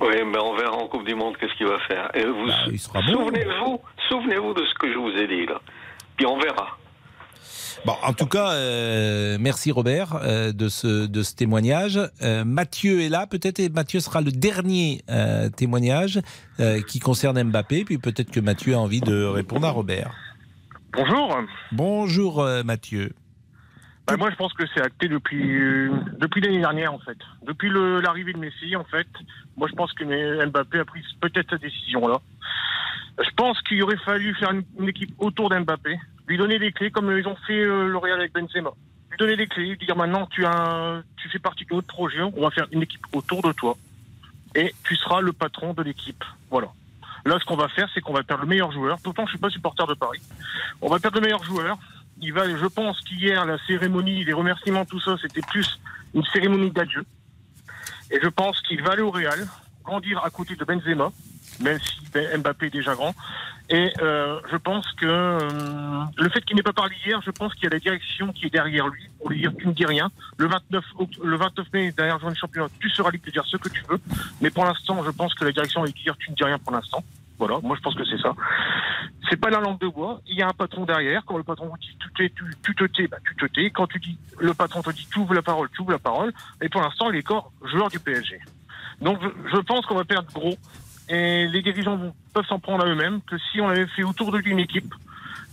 Oui, mais on verra en Coupe du Monde qu'est-ce qu'il va faire. Et vous, bah, souvenez-vous, souvenez-vous de ce que je vous ai dit là. Puis on verra. Bon, en tout cas, euh, merci Robert euh, de, ce, de ce témoignage. Euh, Mathieu est là, peut-être et Mathieu sera le dernier témoignage qui concerne Mbappé, puis peut-être que Mathieu a envie de répondre à Robert. Bonjour. Bonjour Mathieu. Bah, moi, je pense que c'est acté depuis euh, depuis l'année dernière, en fait. Depuis l'arrivée de Messi, en fait. Moi, je pense que Mbappé a pris peut-être cette décision-là. Je pense qu'il aurait fallu faire une, équipe autour d'Mbappé, lui donner des clés, comme ils ont fait euh, avec Benzema. Lui donner des clés, lui dire maintenant, tu, as tu fais partie de notre projet, on va faire une équipe autour de toi. Et tu seras le patron de l'équipe. Voilà. Là, ce qu'on va faire, c'est qu'on va perdre le meilleur joueur. Pourtant, je suis pas supporter de Paris. On va perdre le meilleur joueur il va, je pense qu'hier, la cérémonie, les remerciements, tout ça, c'était plus une cérémonie d'adieu. Et je pense qu'il va aller au Real, grandir à côté de Benzema, même si Mbappé est déjà grand. Et euh, je pense que euh, le fait qu'il n'ait pas parlé hier, je pense qu'il y a la direction qui est derrière lui pour lui dire tu ne dis rien. Le 29, le 29 mai, derrière journée championnat, tu seras libre de dire ce que tu veux. Mais pour l'instant, je pense que la direction va dire tu ne dis rien pour l'instant. Voilà, moi je pense que c'est ça. C'est pas la langue de bois. Il y a un patron derrière. Quand le patron vous dit tu, te tais, bah, tu te tais. Quand tu dis le patron te dit tu ouvres la parole, tu ouvres la parole. Et pour l'instant, il est corps joueur du PSG. Donc je, pense qu'on va perdre gros. Et les dirigeants peuvent s'en prendre à eux-mêmes. Que si on avait fait autour de lui une équipe,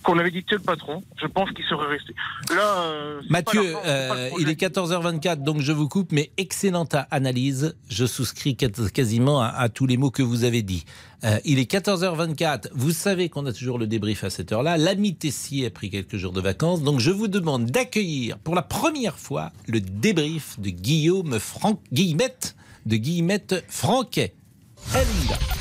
qu'on avait dit le patron, je pense qu'il serait resté. Là, euh, Mathieu, euh, il est 14h24, donc je vous coupe, mais excellente analyse. Je souscris quasiment à, tous les mots que vous avez dit. Euh, il est 14h24. Vous savez qu'on a toujours le débrief à cette heure-là. L'ami Tessier a pris quelques jours de vacances, donc je vous demande d'accueillir pour la première fois le débrief de Guillaume Franck, Guillemette, de Guillemette Franquet. Elle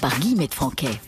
par Guillemette Franquet.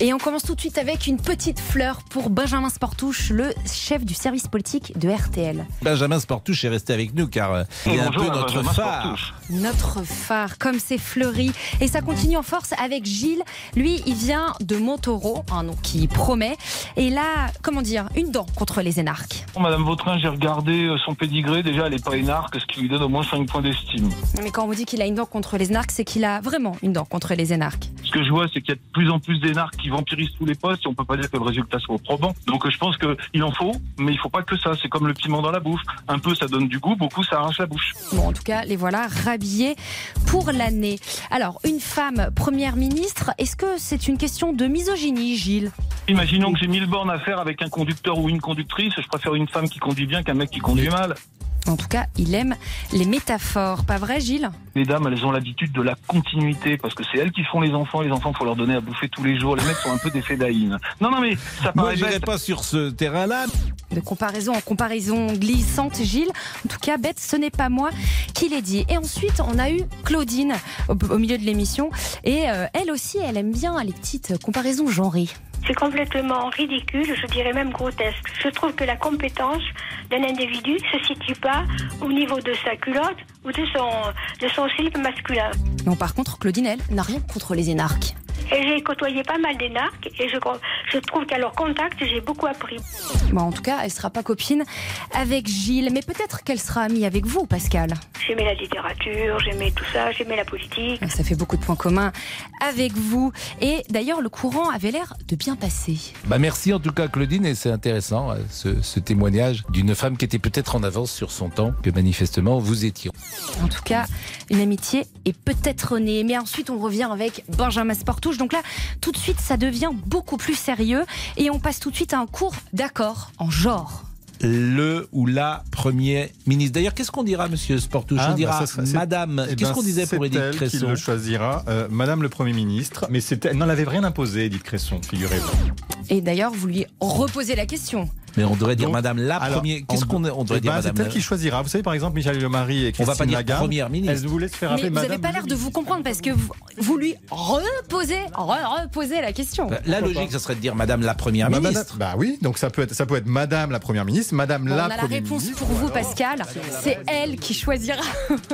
Et on commence tout de suite avec une petite fleur pour Benjamin Sportouche, le chef du service politique de RTL. Benjamin Sportouche est resté avec nous car euh, il est un peu notre phare. Notre phare, comme c'est fleuri. Et ça continue en force avec Gilles. Lui, il vient de Montaureau, un nom qui promet. Et là, comment dire, une dent contre les énarques. Madame Vautrin, j'ai regardé euh, son pédigré. Déjà, elle n'est pas énarque, ce qui lui donne au moins 5 points d'estime. Mais quand on vous dit qu'il a une dent contre les énarques, c'est qu'il a vraiment une dent contre les énarques. Ce que je vois, c'est qu'il y a de plus en plus d'énarques qui vampirisent tous les postes et on peut pas dire que le résultat soit probant. Donc je pense qu'il en faut, mais il faut pas que ça. C'est comme le piment dans la bouffe. Un peu ça donne du goût, beaucoup ça arrache la bouche. Bon, en tout cas, les voilà rhabillés pour l'année. Alors, une femme première ministre, est-ce que c'est une question de misogynie, Gilles? Imaginons que j'ai mille bornes à faire avec un conducteur ou une conductrice. Je préfère une femme qui conduit bien qu'un mec qui conduit mal. En tout cas, il aime les métaphores. Pas vrai, Gilles? Les dames, elles ont l'habitude de la continuité parce que c'est elles qui font les enfants. Les enfants, faut leur donner à bouffer tous les jours. Les mecs sont un peu des fédaïnes. Non, non, mais ça paraît. Moi, pas sur ce terrain-là. De comparaison en comparaison glissante, Gilles. En tout cas, bête, ce n'est pas moi qui l'ai dit. Et ensuite, on a eu Claudine au, milieu de l'émission. Et euh, elle aussi, elle aime bien les petites comparaisons genrées. C'est complètement ridicule, je dirais même grotesque. Je trouve que la compétence d'un individu ne se situe pas au niveau de sa culotte ou de son, de slip masculin. Non, par contre, Claudine, elle, n'a rien contre les énarques. Et j'ai côtoyé pas mal d'énarques et je, je trouve qu'à leur contact, j'ai beaucoup appris. Bon, en tout cas, elle sera pas copine avec Gilles, mais peut-être qu'elle sera amie avec vous, Pascal. J'aimais la littérature, j'aimais tout ça, j'aimais la politique. Ça fait beaucoup de points communs avec vous. Et d'ailleurs, le courant avait l'air de bien passer. Bah merci en tout cas, Claudine, et c'est intéressant euh, ce, ce témoignage d'une femme qui était peut-être en avance sur son temps, que manifestement vous étiez. En tout cas, une amitié est peut-être née. Mais ensuite, on revient avec Benjamin Donc là, tout de suite, ça devient beaucoup plus sérieux et on passe tout de suite à un cours d'accord en genre le ou la premier ministre. D'ailleurs, qu'est-ce qu'on dira, monsieur Sportouche On ah, dira bah, Madame. Eh qu'est-ce ben, qu'on disait pour Edith Cresson qui le choisira, euh, Madame le Premier ministre. Mais elle n'en avait rien imposé, Edith Cresson, figurez-vous. Et d'ailleurs, vous lui reposez la question. Mais on devrait dire Madame la première. Qu'est-ce qu'on on devrait eh dire ben, Madame C'est elle qui choisira. Vous savez, par exemple, Michel Lemari et Christine On va pas dire Lagarde, première ministre. Elle vous laisse faire appeler Mais vous n'avez pas l'air de vous comprendre parce que vous, vous lui reposez, reposez la question. Bah, la logique, ça serait de dire Madame la première bah, ministre. Bah oui, donc ça peut être, ça peut être Madame la première ministre, Madame Bon, la on a la première réponse ministre. pour vous, Pascal. C'est elle qui choisira.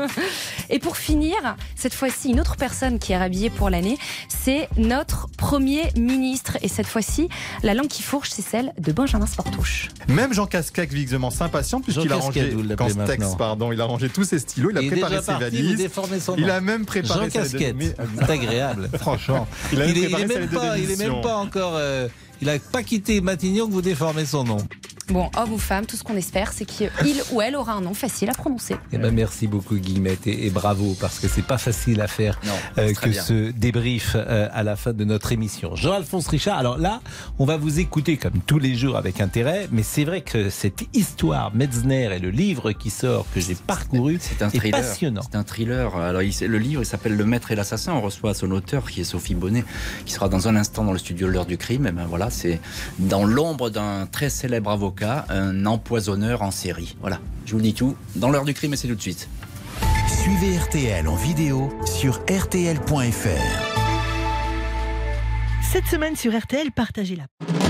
Et pour finir, cette fois-ci, une autre personne qui est rhabillée pour l'année, c'est notre Premier ministre. Et cette fois-ci, la langue qui fourche, c'est celle de Benjamin Sportouche. Même Jean Casquec visiblement s'impatiente puisqu'il a rangé Castex, pardon, il a rangé tous ses stylos, il a Il préparé ses parti, valises. Il a même préparé Jean lettre de- Casquette. mais- C'est agréable. Franchement, il a même il, est, il est même pas, il est même pas encore. euh, il a pas quitté Matignon que vous déformez son nom. Bon, homme ou femme, tout ce qu'on espère, c'est qu'il ou elle aura un nom facile à prononcer. Eh ben, merci beaucoup Guillemette et, et bravo parce que c'est pas facile à faire Non, euh, que bien. ce débrief euh, à la fin de notre émission. Jean-Alphonse Richard, alors là, on va vous écouter comme tous les jours avec intérêt, mais c'est vrai que cette histoire Metzner et le livre qui sort que j'ai parcouru C'est un est thriller. passionnant. C'est un thriller. Alors, il- le livre, il s'appelle Le Maître et l'Assassin. On reçoit son auteur, qui est Sophie Bonnet, qui sera dans un instant dans le studio L'heure du crime. Et ben voilà, c'est dans l'ombre d'un très célèbre avocat, un empoisonneur en série. Voilà, je vous dis tout. Dans l'heure du crime, et c'est tout de suite. Suivez RTL en vidéo sur rtl.fr. Cette semaine sur RTL, partagez-la.